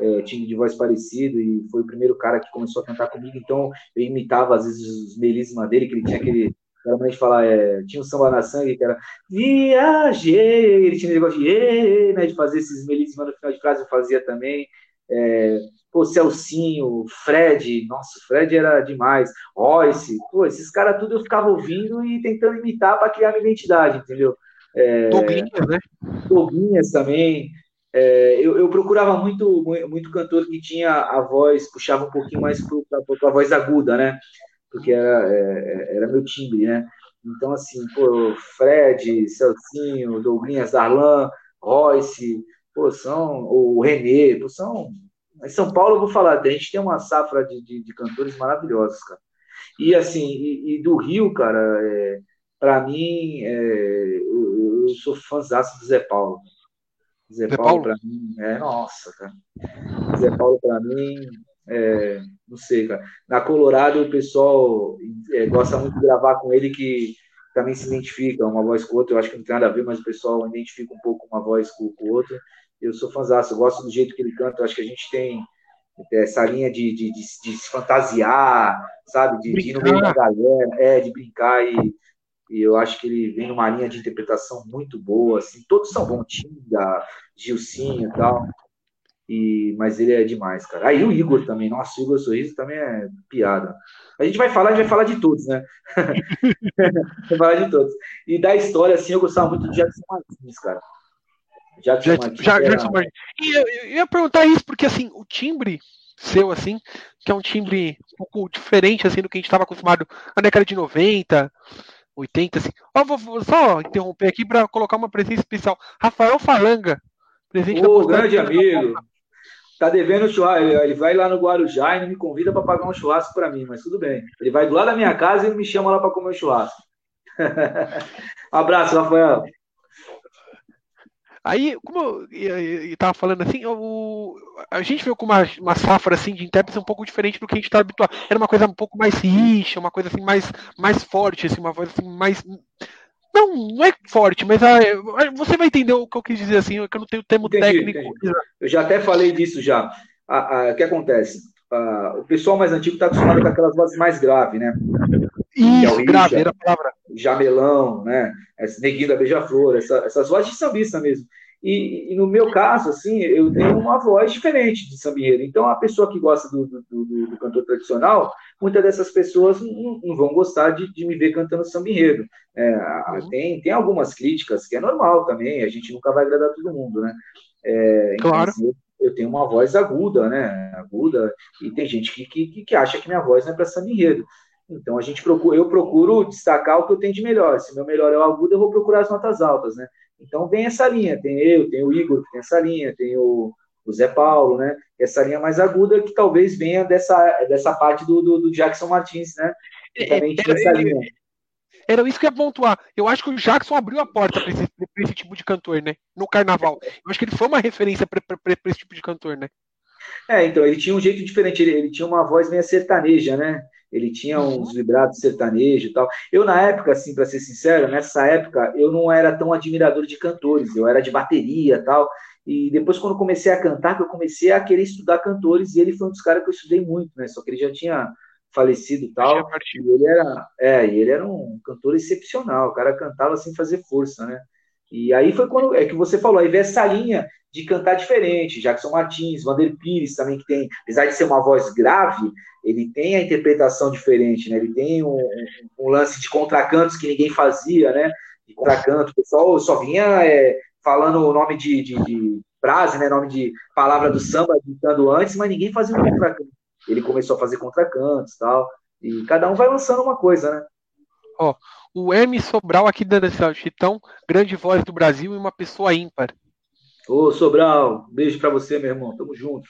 é, timbre de voz parecido e foi o primeiro cara que começou a cantar comigo, então eu imitava às vezes os melismas dele, que ele tinha aquele era mais falar, é, tinha um samba na sangue que era viajei, ele tinha um negócio de, e, né, de fazer esses melismas no final de frase, eu fazia também. É, pô, Celcinho, Fred, nossa, Fred era demais, Royce, pô, esses caras tudo eu ficava ouvindo e tentando imitar para criar minha identidade, entendeu? É, Doguinhas, né? Doguinhas também. É, eu, eu, procurava muito, muito cantor que tinha a voz, puxava um pouquinho mais para a voz aguda, né? Porque era, é, era meu timbre, né? Então, assim, pô, Fred, Celcinho, Douglinhas, Darlan, Royce, pô, são, o Renê, pô, são. Em São Paulo, eu vou falar, a gente tem uma safra de, de, de cantores maravilhosos, cara. E, assim, e, e do Rio, cara, é, para mim, é, eu, eu, sou fãzaço do Zé Paulo. Zé, Zé Paulo, Paulo? para mim, é, nossa, cara. Zé Paulo, para mim, é, não sei, cara. Na Colorado, o pessoal é, gosta muito de gravar com ele, que também se identifica uma voz com outra. Eu acho que não tem nada a ver, mas o pessoal identifica um pouco uma voz com, com outra. Eu sou fãzão, eu gosto do jeito que ele canta. Eu acho que a gente tem essa linha de, de, de, de se fantasiar, sabe? De, de ir no meio da galera, é, de brincar e e eu acho que ele vem numa linha de interpretação muito boa, assim, todos são bons, Tinga, Gilcinho e tal, e, mas ele é demais, cara. Aí o Igor também, nossa, o Igor Sorriso também é piada. A gente vai falar, a gente vai falar de todos, né? vai falar de todos. E da história, assim, eu gostava muito do Jackson Martins, cara. Jackson Martins. Já, Jackson Martins. E eu, eu ia perguntar isso, porque assim, o timbre seu, assim, que é um timbre um pouco diferente, assim, do que a gente estava acostumado na década de 90, 80, assim. Ó, vou, vou só interromper aqui para colocar uma presença especial. Rafael Falanga, presente Ô, grande amigo. Tá devendo churrasco. Ele vai lá no Guarujá e não me convida para pagar um churrasco para mim, mas tudo bem. Ele vai do lado da minha casa e me chama lá para comer um churrasco. abraço, Rafael. Aí, como eu estava falando assim, o, a gente veio com uma, uma safra assim, de intérpretes um pouco diferente do que a gente está habituado. Era uma coisa um pouco mais rixa, uma coisa assim mais, mais forte, assim, uma voz assim, mais. Não, não é forte, mas a, você vai entender o que eu quis dizer assim, que eu não tenho termo entendi, técnico. Entendi. Eu já até falei disso já. O que acontece? o pessoal mais antigo está acostumado com aquelas vozes mais graves, né? Isso, é grave, era a palavra. Jamelão, né? Neguinho da Beija-Flor, essa, essas vozes de sambista mesmo. E, e, no meu caso, assim, eu tenho uma voz diferente de sambinheiro. Então, a pessoa que gosta do, do, do, do cantor tradicional, muitas dessas pessoas não, não vão gostar de, de, me ver cantando sambinheiro. É, uhum. tem, tem algumas críticas, que é normal também, a gente nunca vai agradar todo mundo, né? É, claro. Então, eu tenho uma voz aguda, né? Aguda, e tem gente que, que, que acha que minha voz não é para sambinheiro. Então a gente procura, eu procuro destacar o que eu tenho de melhor. Se meu melhor é o agudo, eu vou procurar as notas altas, né? Então vem essa linha, tem eu, tem o Igor que tem essa linha, tem o, o Zé Paulo, né? Essa linha mais aguda que talvez venha dessa, dessa parte do, do, do Jackson Martins, né? Que também tinha essa linha. Era isso que eu ia pontuar. Eu acho que o Jackson abriu a porta para esse, esse, tipo de cantor, né? No carnaval. Eu acho que ele foi uma referência para esse tipo de cantor, né? É, então, ele tinha um jeito diferente, ele, ele tinha uma voz meio sertaneja, né? Ele tinha uns uhum. vibrados sertanejos e tal. Eu, na época, assim, para ser sincero, nessa época, eu não era tão admirador de cantores, eu era de bateria e tal. E depois, quando comecei a cantar, que eu comecei a querer estudar cantores, e ele foi um dos caras que eu estudei muito, né? Só que ele já tinha falecido e tal. E ele era, é, ele era um cantor excepcional, o cara cantava sem fazer força, né? E aí foi quando é que você falou, aí veio essa linha de cantar diferente. Jackson Martins, Vander Pires também, que tem, apesar de ser uma voz grave, ele tem a interpretação diferente, né? Ele tem um, um lance de contracantos que ninguém fazia, né? De contracanto, o pessoal só vinha é, falando o nome de, de, de, frase, né? Nome de palavra do samba, ditando antes, mas ninguém fazia um contracanto. Ele começou a fazer contracantos tal. E cada um vai lançando uma coisa, né? Ó, o M Sobral aqui da Chitão, grande voz do Brasil e uma pessoa ímpar. Ô, Sobral, beijo para você, meu irmão. Tamo junto.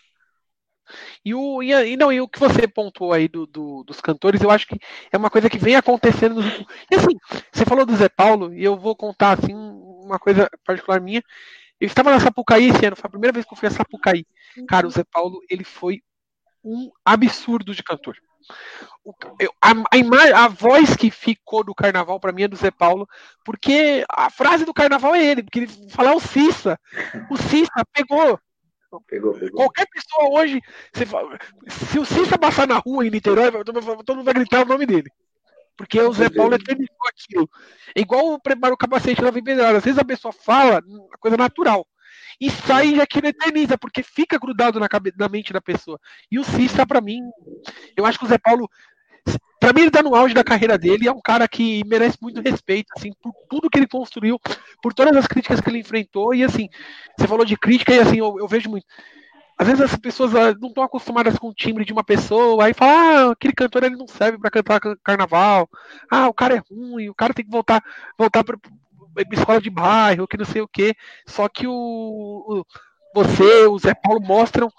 E o, e, não, e o que você pontuou aí do, do, dos cantores, eu acho que é uma coisa que vem acontecendo nos. E assim, você falou do Zé Paulo, e eu vou contar assim, uma coisa particular minha. Eu estava na Sapucaí esse ano, foi a primeira vez que eu fui a Sapucaí. Cara, o Zé Paulo, ele foi um absurdo de cantor. O, eu, a, a, a, voz que ficou do carnaval para mim é do Zé Paulo, porque a frase do carnaval é ele, porque ele falar o Cissa. O Cissa pegou. Pegou, pegou. Qualquer pessoa hoje, fala, se o Cissa passar na rua em Niterói, todo mundo vai gritar o nome dele. Porque o Zé Paulo é eternizou aquilo. É igual prepara o capacete na Vipedrada. Às vezes a pessoa fala coisa natural e sai e aquilo eterniza, porque fica grudado na, cabe, na mente da pessoa. E o Cissa, para mim, eu acho que o Zé Paulo. para mim ele tá no auge da carreira dele, é um cara que merece muito respeito, assim, por tudo que ele construiu, por todas as críticas que ele enfrentou, e assim, você falou de crítica, e assim, eu, eu vejo muito. Às vezes as pessoas ah, não estão acostumadas com o timbre de uma pessoa, aí fala, ah, aquele cantor ele não serve para cantar carnaval, ah, o cara é ruim, o cara tem que voltar, voltar para escola de bairro, que não sei o quê. Só que o, o você, o Zé Paulo mostram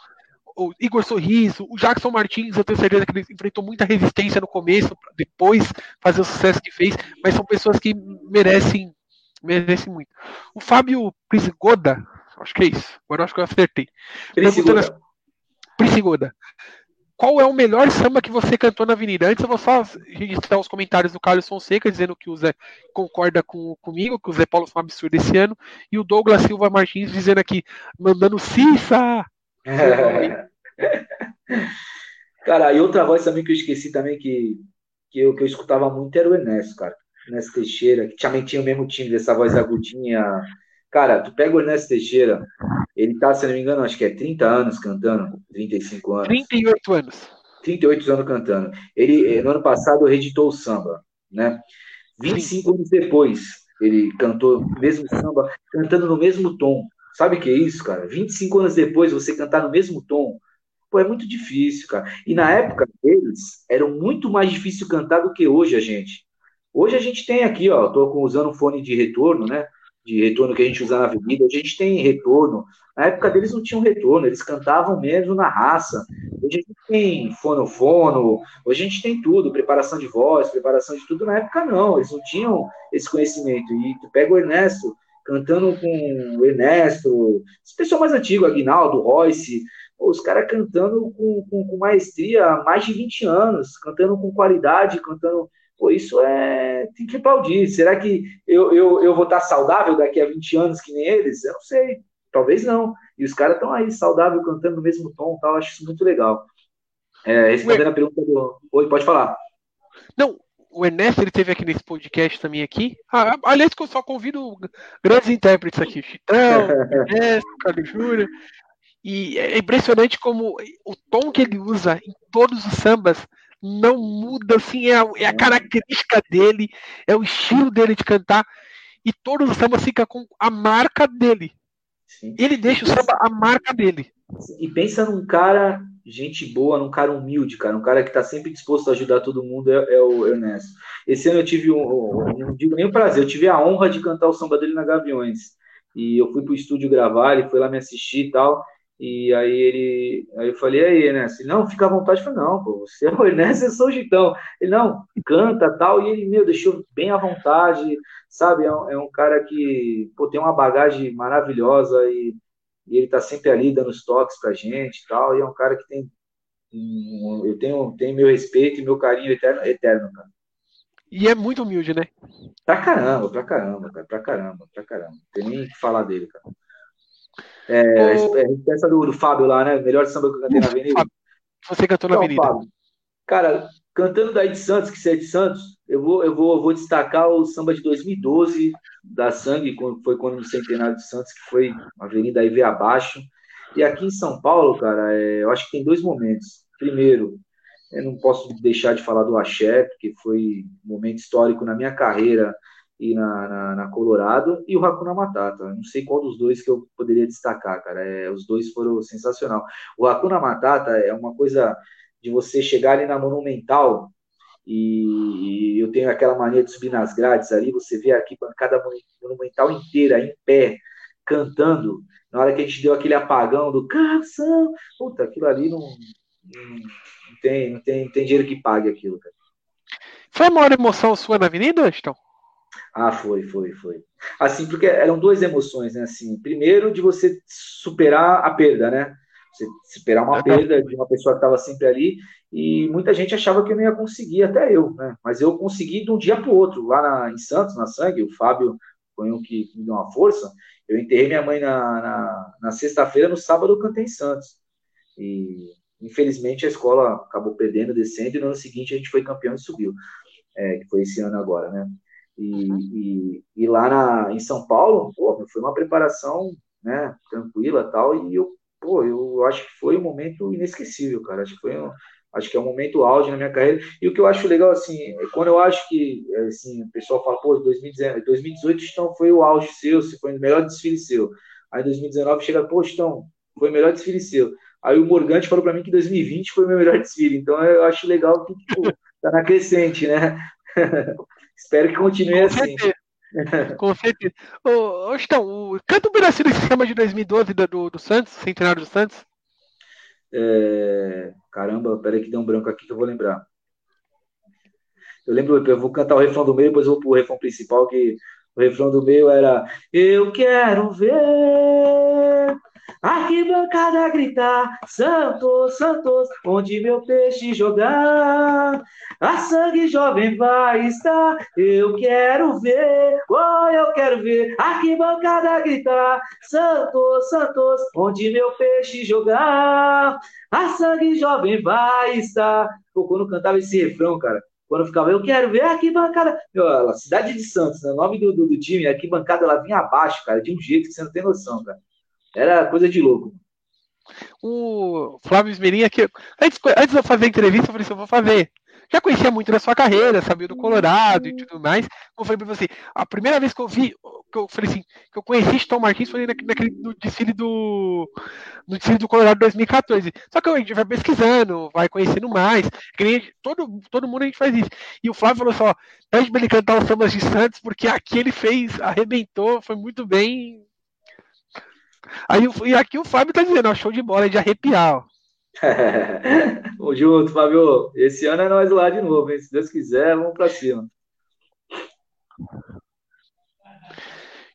o Igor Sorriso, o Jackson Martins, eu tenho certeza que ele enfrentou muita resistência no começo, depois fazer o sucesso que fez, mas são pessoas que merecem, merecem muito. O Fábio Prisigoda, acho que é isso, agora acho que eu acertei. Prisigoda. Prisigoda. Qual é o melhor samba que você cantou na Avenida? Antes eu vou só registrar os comentários do Carlos Fonseca, dizendo que o Zé concorda com, comigo, que o Zé Paulo foi um absurdo esse ano, e o Douglas Silva Martins dizendo aqui, mandando Cissa! cara, e outra voz também que eu esqueci também que, que, eu, que eu escutava muito era o Ernesto, cara. Ernesto Teixeira, que também tinha o mesmo time dessa voz agudinha. Cara, tu pega o Ernesto Teixeira, ele tá, se não me engano, acho que é 30 anos cantando, 35 anos. 38 anos. 38 anos cantando. Ele, no ano passado, reeditou o samba, né? 25 Sim. anos depois, ele cantou o mesmo samba, cantando no mesmo tom. Sabe o que é isso, cara? 25 anos depois você cantar no mesmo tom, pô, é muito difícil, cara. E na época deles, era muito mais difícil cantar do que hoje a gente. Hoje a gente tem aqui, ó, tô usando um fone de retorno, né? De retorno que a gente usa na avenida, a gente tem retorno. Na época deles não tinham retorno, eles cantavam mesmo na raça. Hoje a gente tem fonofono, hoje a gente tem tudo, preparação de voz, preparação de tudo. Na época não, eles não tinham esse conhecimento. E tu pega o Ernesto, cantando com o Ernesto, esse pessoal mais antigo, Aguinaldo, Royce, os caras cantando com, com, com, maestria há mais de 20 anos, cantando com qualidade, cantando. Pô, isso é. tem que aplaudir. Será que eu, eu, eu vou estar saudável daqui a 20 anos que nem eles? Eu não sei. Talvez não. E os caras estão aí saudável, cantando no mesmo tom tal. Acho isso muito legal. É, respondendo a pergunta do. Oi, pode falar. Não, o Ernesto ele teve aqui nesse podcast também aqui. Ah, aliás, que eu só convido grandes intérpretes aqui, Chitão, Ernesto, Carlos Júnior. E é impressionante como o tom que ele usa em todos os sambas não muda, assim, é a, é a característica dele, é o estilo dele de cantar. E todos os sambas ficam com a marca dele. Sim. Ele deixa o samba a marca dele. E pensa num cara gente boa, num cara humilde, cara, um cara que está sempre disposto a ajudar todo mundo é, é, o Ernesto. Esse ano eu tive, um, não digo nem o prazer, eu tive a honra de cantar o samba dele na Gaviões. E eu fui pro estúdio gravar, ele foi lá me assistir e tal. E aí ele, aí eu falei, aí, Ernesto, ele, não, fica à vontade. Eu falei, não, pô, você é o Ernesto, eu sou Gitão. Ele, não, canta tal. E ele, meu, deixou bem à vontade, sabe? É um, é um cara que, pô, tem uma bagagem maravilhosa e e ele está sempre ali dando os toques para gente e tal, e é um cara que tem eu tenho, tenho meu respeito e meu carinho eterno, eterno, cara. E é muito humilde, né? Pra caramba, pra caramba, cara, pra caramba, pra caramba. Não tem nem o que falar dele, cara. É, o... a essa do, do Fábio lá, né? Melhor samba que eu cantei na Avenida. Você cantou na Avenida. Fábio, cara, cantando daí de Santos, que você é de Santos, eu vou, eu vou, eu vou destacar o samba de 2012, da Sangue, foi quando no Centenário de Santos, que foi a Avenida aí veio abaixo. E aqui em São Paulo, cara, é, eu acho que tem dois momentos. Primeiro, eu não posso deixar de falar do Axé, porque foi um momento histórico na minha carreira e na, na, na Colorado, e o Hakuna Matata. Não sei qual dos dois que eu poderia destacar, cara. É, os dois foram sensacional. O Hakuna Matata é uma coisa de você chegar ali na Monumental e, eu tenho aquela mania de subir nas grades ali, você vê aqui bancada monumental inteira em pé, cantando, na hora que a gente deu aquele apagão do canção, puta, aquilo ali não, não tem, não, tem, não tem dinheiro que pague aquilo, cara. Foi a maior emoção sua na avenida, Aston? Ah, foi, foi, foi. Assim, porque eram duas emoções, né? Assim, primeiro de você superar a perda, né? Você superar uma perda de uma pessoa que estava sempre ali, e muita gente achava que eu não ia conseguir, até eu, né? Mas eu consegui de um dia para o outro, lá na, em Santos, na Sangue, o Fábio foi um que me deu uma força. Eu enterrei minha mãe na, na, na sexta-feira, no sábado eu cantei em Santos. E infelizmente a escola acabou perdendo, descendo, e no ano seguinte a gente foi campeão e subiu, é, que foi esse ano agora, né? E, uhum. e, e, lá na, em São Paulo, pô, foi uma preparação né, tranquila tal, e eu pô, eu acho que foi um momento inesquecível, cara. Acho que foi um, Acho que é um momento auge na minha carreira. E o que eu acho legal, assim, é quando eu acho que, assim, o pessoal fala, pô, 2019, 2018 então foi o auge seu, se foi o melhor desfile seu. Aí 2019 chega, pô, então, foi o melhor desfile seu. Aí o Morgante falou para mim que 2020 foi o meu melhor desfile. Então eu acho legal que, tipo, tá na crescente, né? Espero que continue Com assim. Certeza. Com certeza. Ô, ô então, o, canta um pedacinho desse esquema de 2012 do, do Santos, centenário do Santos. É... Caramba, peraí que deu um branco aqui que eu vou lembrar. Eu lembro, eu vou cantar o refrão do meio, depois eu vou pro refrão principal, que o refrão do meio era Eu quero ver Arquibancada gritar, Santos, Santos, onde meu peixe jogar. A sangue jovem vai estar, eu quero ver, oh, eu quero ver. Arquibancada gritar, Santos, Santos, onde meu peixe jogar. A sangue jovem vai estar. Pô, quando cantava esse refrão, cara, quando ficava, eu quero ver arquibancada. Meu, a cidade de Santos, né? o nome do, do, do time, a arquibancada, ela vinha abaixo, cara, de um jeito que você não tem noção, cara. Era coisa de louco. O Flávio Esmerim aqui, antes, antes de eu fazer a entrevista, eu falei assim, eu vou fazer. Já conhecia muito da sua carreira, sabia do Colorado e tudo mais. Eu falei pra você, a primeira vez que eu vi, que eu falei assim, que eu conheci Tom Martins foi naquele do desfile do no desfile do Colorado 2014. Só que a gente vai pesquisando, vai conhecendo mais. Todo, todo mundo a gente faz isso. E o Flávio falou só, pede pra ele cantar os sambas de Santos, porque aqui ele fez, arrebentou, foi muito bem, Aí, e aqui o Fábio tá dizendo, ó, show de bola, é de arrepiar. Ó. Tamo junto, Fábio. Esse ano é nós lá de novo, hein? Se Deus quiser, vamos pra cima.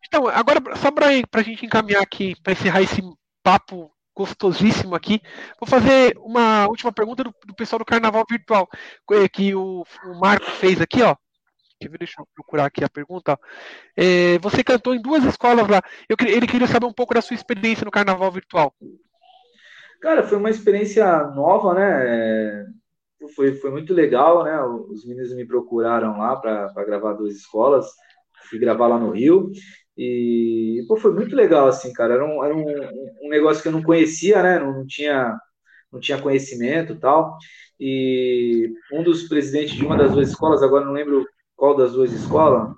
Então, agora, só para a gente encaminhar aqui, para encerrar esse papo gostosíssimo aqui, vou fazer uma última pergunta do, do pessoal do Carnaval Virtual, que o, o Marco fez aqui, ó. Deixa eu procurar aqui a pergunta. É, você cantou em duas escolas lá. Eu, ele queria saber um pouco da sua experiência no carnaval virtual. Cara, foi uma experiência nova, né? É, foi, foi muito legal, né? Os meninos me procuraram lá para gravar duas escolas. Fui gravar lá no Rio. E pô, foi muito legal, assim, cara. Era um, era um, um negócio que eu não conhecia, né? Não, não tinha não tinha conhecimento tal. E um dos presidentes de uma das duas escolas, agora não lembro qual das duas escolas?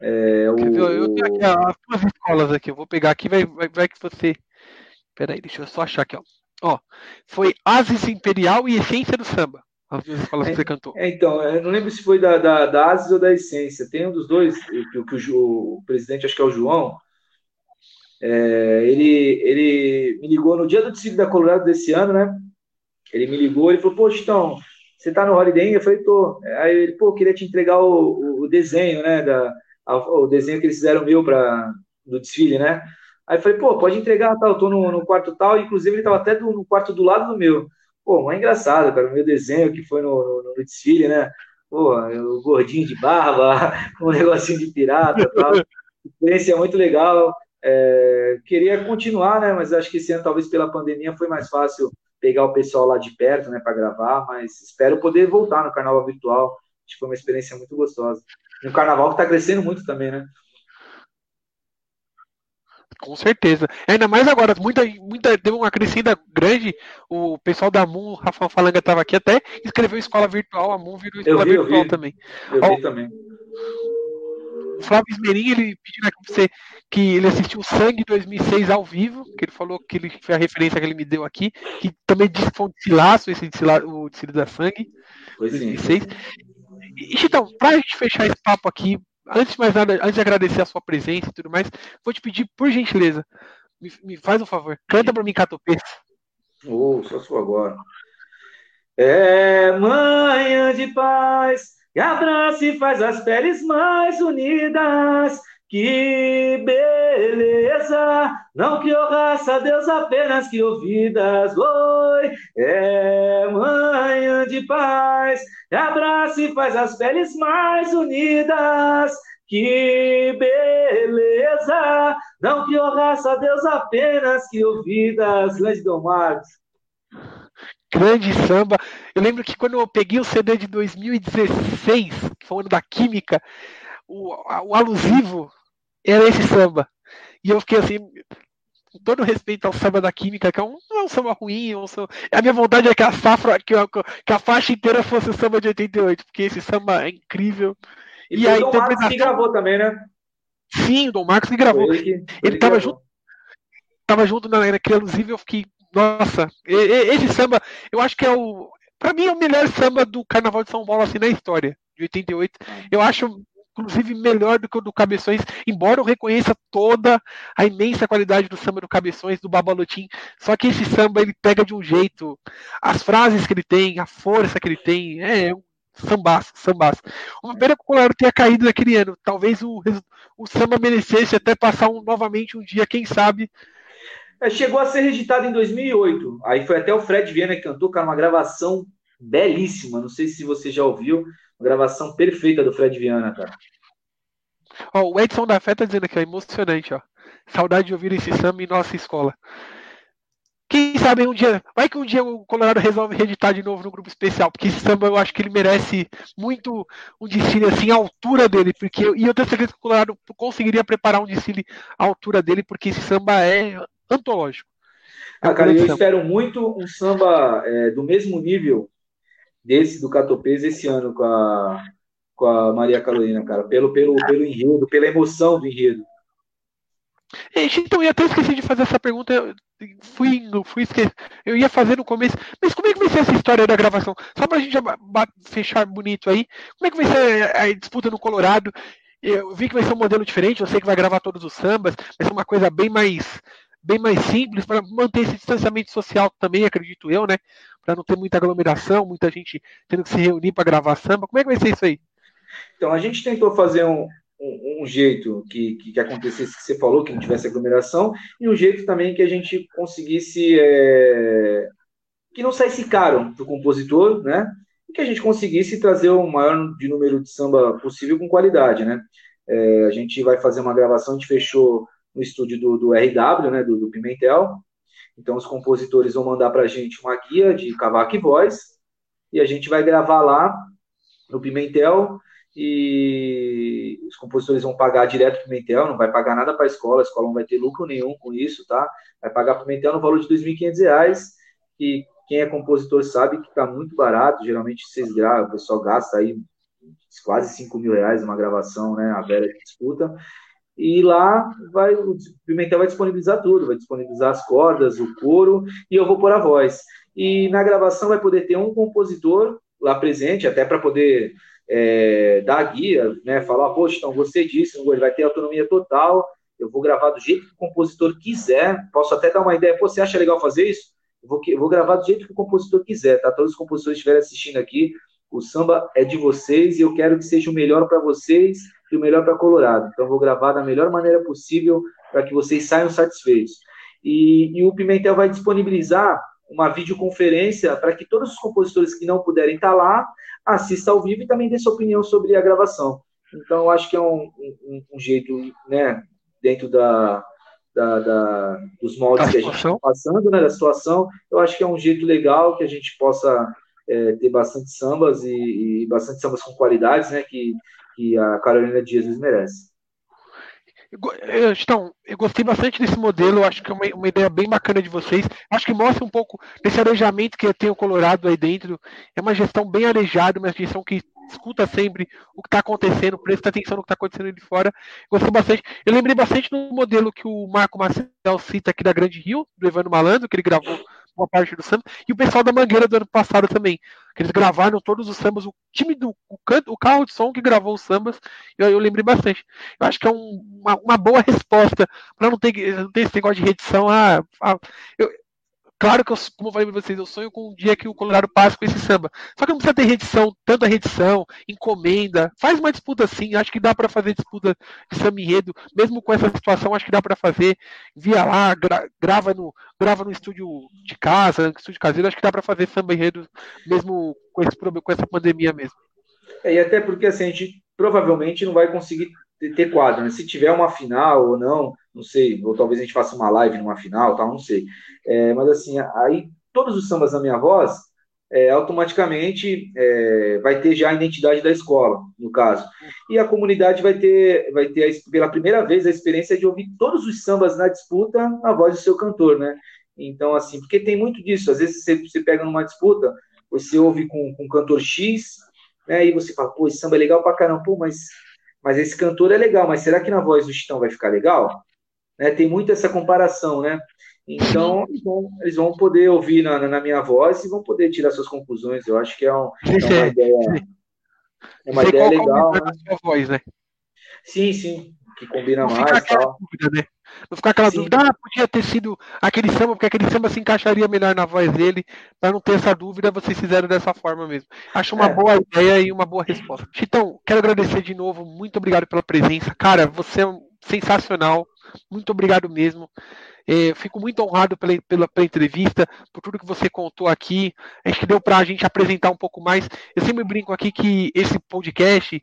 É, o... Eu tenho aqui as duas escolas aqui, eu vou pegar aqui, vai, vai, vai que você. Peraí, deixa eu só achar aqui, ó. Ó, foi Asis Imperial e Essência do Samba. As duas escolas é, que você cantou. É, então, eu não lembro se foi da, da, da Asis ou da Essência. Tem um dos dois, que, que o, o, presidente, acho que é o João, é, ele, ele me ligou no dia do desfile da Colorado desse ano, né? Ele me ligou e falou, poxa, então, você tá no Holiday Inn? Eu falei, tô. Aí ele, pô, queria te entregar o, o desenho, né, da, a, o desenho que eles fizeram meu para do desfile, né? Aí eu falei, pô, pode entregar, tá, eu tô no, no quarto tal, inclusive ele tava até do, no quarto do lado do meu. Pô, é engraçado, cara, o meu desenho que foi no, no, no desfile, né? Pô, o gordinho de barba, um negocinho de pirata tal. Experiência muito legal. É, queria continuar, né? Mas acho que esse ano, talvez pela pandemia, foi mais fácil pegar o pessoal lá de perto, né, para gravar, mas espero poder voltar no carnaval virtual. Acho que foi uma experiência muito gostosa. E um carnaval que está crescendo muito também, né? Com certeza. Ainda mais agora, muita, muita, deu uma crescida grande. O pessoal da Moon, o Rafael Falanga estava aqui até, escreveu escola virtual, a Moon virou escola vi, virtual eu também. Eu vi também. O Flávio Esmerim, ele pediu pra você que ele assistiu Sangue 2006 ao vivo, que ele falou que ele foi a referência que ele me deu aqui, que também disse que foi um desfilaço, esse desfilaço, o desfile da Sangue, pois 2006. Sim. E, então, pra gente fechar esse papo aqui, antes de mais nada, antes de agradecer a sua presença e tudo mais, vou te pedir, por gentileza, me, me faz um favor, canta pra mim Catopê. Oh, só sou agora. É manhã de paz e abraça e faz as peles mais unidas. Que beleza! Não que raça Deus apenas que ouvidas. Oi, é manhã de paz. Abraça e faz as peles mais unidas. Que beleza! Não que raça Deus apenas que ouvidas. Grande Dom Marcos grande samba. Eu lembro que quando eu peguei o CD de 2016, que foi o ano da Química, o, o alusivo era esse samba. E eu fiquei assim, com todo respeito ao samba da química, que é um, não é um samba ruim, é um samba... a minha vontade é que a safra, que a, que a faixa inteira fosse o samba de 88, porque esse samba é incrível. E, e aí, o Dom Marcos que gravou também, né? Sim, o Dom Marcos que gravou. Ele, que, ele, ele tava junto. Tava junto na, naquele alusivo, eu fiquei. Nossa, esse samba, eu acho que é o. Pra mim é o melhor samba do Carnaval de São Paulo, assim, na história, de 88. Eu acho inclusive melhor do que o do Cabeções, embora eu reconheça toda a imensa qualidade do samba do Cabeções, do Babalotim, só que esse samba ele pega de um jeito, as frases que ele tem, a força que ele tem, é um sambaço, sambaço. Uma pena que o Colorado tenha caído naquele ano, talvez o, o samba merecesse até passar um, novamente um dia, quem sabe, é, chegou a ser reeditado em 2008. Aí foi até o Fred Viana que cantou, cara, uma gravação belíssima. Não sei se você já ouviu. Gravação perfeita do Fred Viana, cara. Ó, o Edson da Fé tá dizendo aqui, é emocionante, ó. Saudade de ouvir esse samba em nossa escola. Quem sabe um dia. Vai que um dia o Colorado resolve reeditar de novo no grupo especial, porque esse samba eu acho que ele merece muito um desfile assim à altura dele, porque e eu tenho certeza que o Colorado conseguiria preparar um desfile à altura dele, porque esse samba é antológico. Ah, cara, eu espero muito um samba é, do mesmo nível desse do Catopês esse ano com a, com a Maria Carolina, cara, pelo, pelo, pelo enredo, pela emoção do enredo. Então, eu até esqueci de fazer essa pergunta. Eu fui, fui. Eu ia fazer no começo. Mas como é que vai ser essa história da gravação? Só pra gente fechar bonito aí. Como é que vai ser a disputa no Colorado? Eu vi que vai ser um modelo diferente. Eu sei que vai gravar todos os sambas. Vai ser uma coisa bem mais bem mais simples para manter esse distanciamento social também, acredito eu, né? Para não ter muita aglomeração, muita gente tendo que se reunir para gravar samba. Como é que vai ser isso aí? Então, a gente tentou fazer um, um, um jeito que, que, que, acontecesse que você falou, que não tivesse aglomeração, e um jeito também que a gente conseguisse. É, que não saísse caro para o compositor, né? E que a gente conseguisse trazer o maior de número de samba possível com qualidade, né? É, a gente vai fazer uma gravação, a gente fechou no estúdio do, do RW, né, do, do, Pimentel. Então, os compositores vão mandar para a gente uma guia de cavaco e voz, e a gente vai gravar lá no Pimentel, e os compositores vão pagar direto para o Pimentel, não vai pagar nada para a escola, a escola não vai ter lucro nenhum com isso, tá? Vai pagar para o Pimentel no valor de R$ 2.500, e quem é compositor sabe que está muito barato, geralmente vocês gravam, o pessoal gasta aí quase 5 mil reais uma gravação, né, a velha disputa, e lá vai, o Pimentel vai disponibilizar tudo, vai disponibilizar as cordas, o coro, e eu vou pôr a voz. E na gravação vai poder ter um compositor lá presente, até para poder é, dar a guia, né, falar, poxa, então gostei disso, ele vai ter autonomia total, eu vou gravar do jeito que o compositor quiser, posso até dar uma ideia, pô, você acha legal fazer isso? Eu vou, eu vou gravar do jeito que o compositor quiser, tá? Todos os compositores que estiverem assistindo aqui, o samba é de vocês e eu quero que seja o melhor para vocês e o melhor para Colorado. Então, vou gravar da melhor maneira possível para que vocês saiam satisfeitos. E, e, o Pimentel vai disponibilizar uma videoconferência para que todos os compositores que não puderem estar lá assistam ao vivo e também dê sua opinião sobre a gravação. Então, eu acho que é um, um, um jeito, né, dentro da, da, da, dos moldes que a gente está passando, né, da situação, eu acho que é um jeito legal que a gente possa é, ter bastante sambas e, e, bastante sambas com qualidades, né, que que a Carolina Dias merece. Então, eu gostei bastante desse modelo, acho que é uma, uma, ideia bem bacana de vocês. Acho que mostra um pouco desse arejamento que tem o Colorado aí dentro. É uma gestão bem arejada, uma gestão que escuta sempre o que está acontecendo, presta atenção no que está acontecendo ali fora. Gostei bastante. Eu lembrei bastante do modelo que o Marco Marcel cita aqui da Grande Rio, do Evandro Malandro, que ele gravou uma parte do samba, e o pessoal da Mangueira do ano passado também. Que eles gravaram todos os sambas, o time do o, canto, o carro de som que gravou os sambas, eu, eu lembrei bastante. Eu acho que é um, uma, uma, boa resposta para não ter, não ter esse negócio de redição. Ah, ah eu, Claro que, eu, como eu falei para vocês, eu sonho com um dia que o Colorado passe com esse samba. Só que não precisa ter redição, tanta redição, encomenda. Faz uma disputa assim, acho que dá para fazer disputa de samba enredo. Mesmo com essa situação, acho que dá para fazer. Via lá, gra, grava, no, grava no estúdio de casa, no estúdio caseiro, acho que dá para fazer samba enredo, mesmo com, esse, com essa pandemia mesmo. É, e até porque assim, a gente provavelmente não vai conseguir ter quadro, né? Se tiver uma final ou não, não sei, ou talvez a gente faça uma live numa final, tal, não sei. É, mas assim, aí todos os sambas da minha voz, é, automaticamente é, vai ter já a identidade da escola, no caso. E a comunidade vai ter, vai ter pela primeira vez a experiência de ouvir todos os sambas na disputa na voz do seu cantor, né? Então, assim, porque tem muito disso. Às vezes você, você pega numa disputa, você ouve com, com cantor X, né? E você fala, pô, esse samba é legal pra caramba, pô, mas, mas esse cantor é legal, mas será que na voz do Chitão vai ficar legal? Né? Tem muito essa comparação, né? Então, eles vão, eles vão poder ouvir na, na, minha voz e vão poder tirar suas conclusões. Eu acho que é, um, é uma ideia, é uma ideia legal. Né? Voz, né? Sim, sim, que combina Não mais. Tal. Dúvida, né? Não ficar aquela sim. dúvida, ah, podia ter sido aquele samba, porque aquele samba se encaixaria melhor na voz dele. Para não ter essa dúvida, vocês fizeram dessa forma mesmo. Acho uma é. boa ideia e uma boa resposta. Chitão, quero agradecer de novo. Muito obrigado pela presença. Cara, você é sensacional. Muito obrigado mesmo. É, fico muito honrado pela, pela, pela, entrevista, por tudo que você contou aqui. Acho que deu para a gente apresentar um pouco mais. Eu sempre brinco aqui que esse podcast,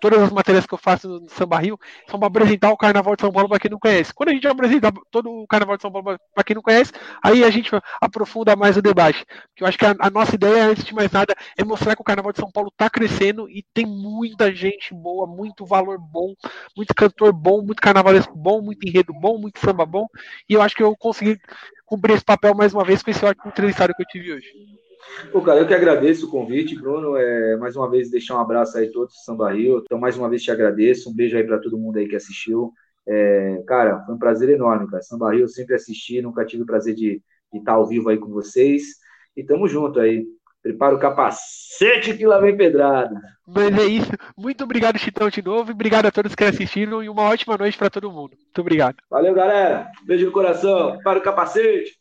todas as matérias que eu faço no Samba Rio são para apresentar o Carnaval de São Paulo para quem não conhece. Quando a gente apresenta todo o Carnaval de São Paulo para quem não conhece, aí a gente aprofunda mais o debate. Porque eu acho que a, a, nossa ideia, antes de mais nada, é mostrar que o Carnaval de São Paulo está crescendo e tem muita gente boa, muito valor bom, muito cantor bom, muito carnavalesco bom, muito enredo bom, muito samba bom. E eu acho que eu consegui cumprir esse papel mais uma vez com esse ótimo entrevistado que eu tive hoje. Pô, cara, eu que agradeço o convite, Bruno. É, mais uma vez, deixar um abraço aí a todos do Samba Rio. Então, mais uma vez, te agradeço. Um beijo aí para todo mundo aí que assistiu. É, cara, foi um prazer enorme, cara. Samba Rio eu sempre assisti, nunca tive o prazer de, de estar ao vivo aí com vocês. E tamo junto aí. Prepara o capacete que lá vem pedrada. Mas é isso. Muito obrigado, Chitão, de novo. E obrigado a todos que assistiram. E uma ótima noite para todo mundo. Muito obrigado. Valeu, galera. Beijo no coração. Prepara o capacete.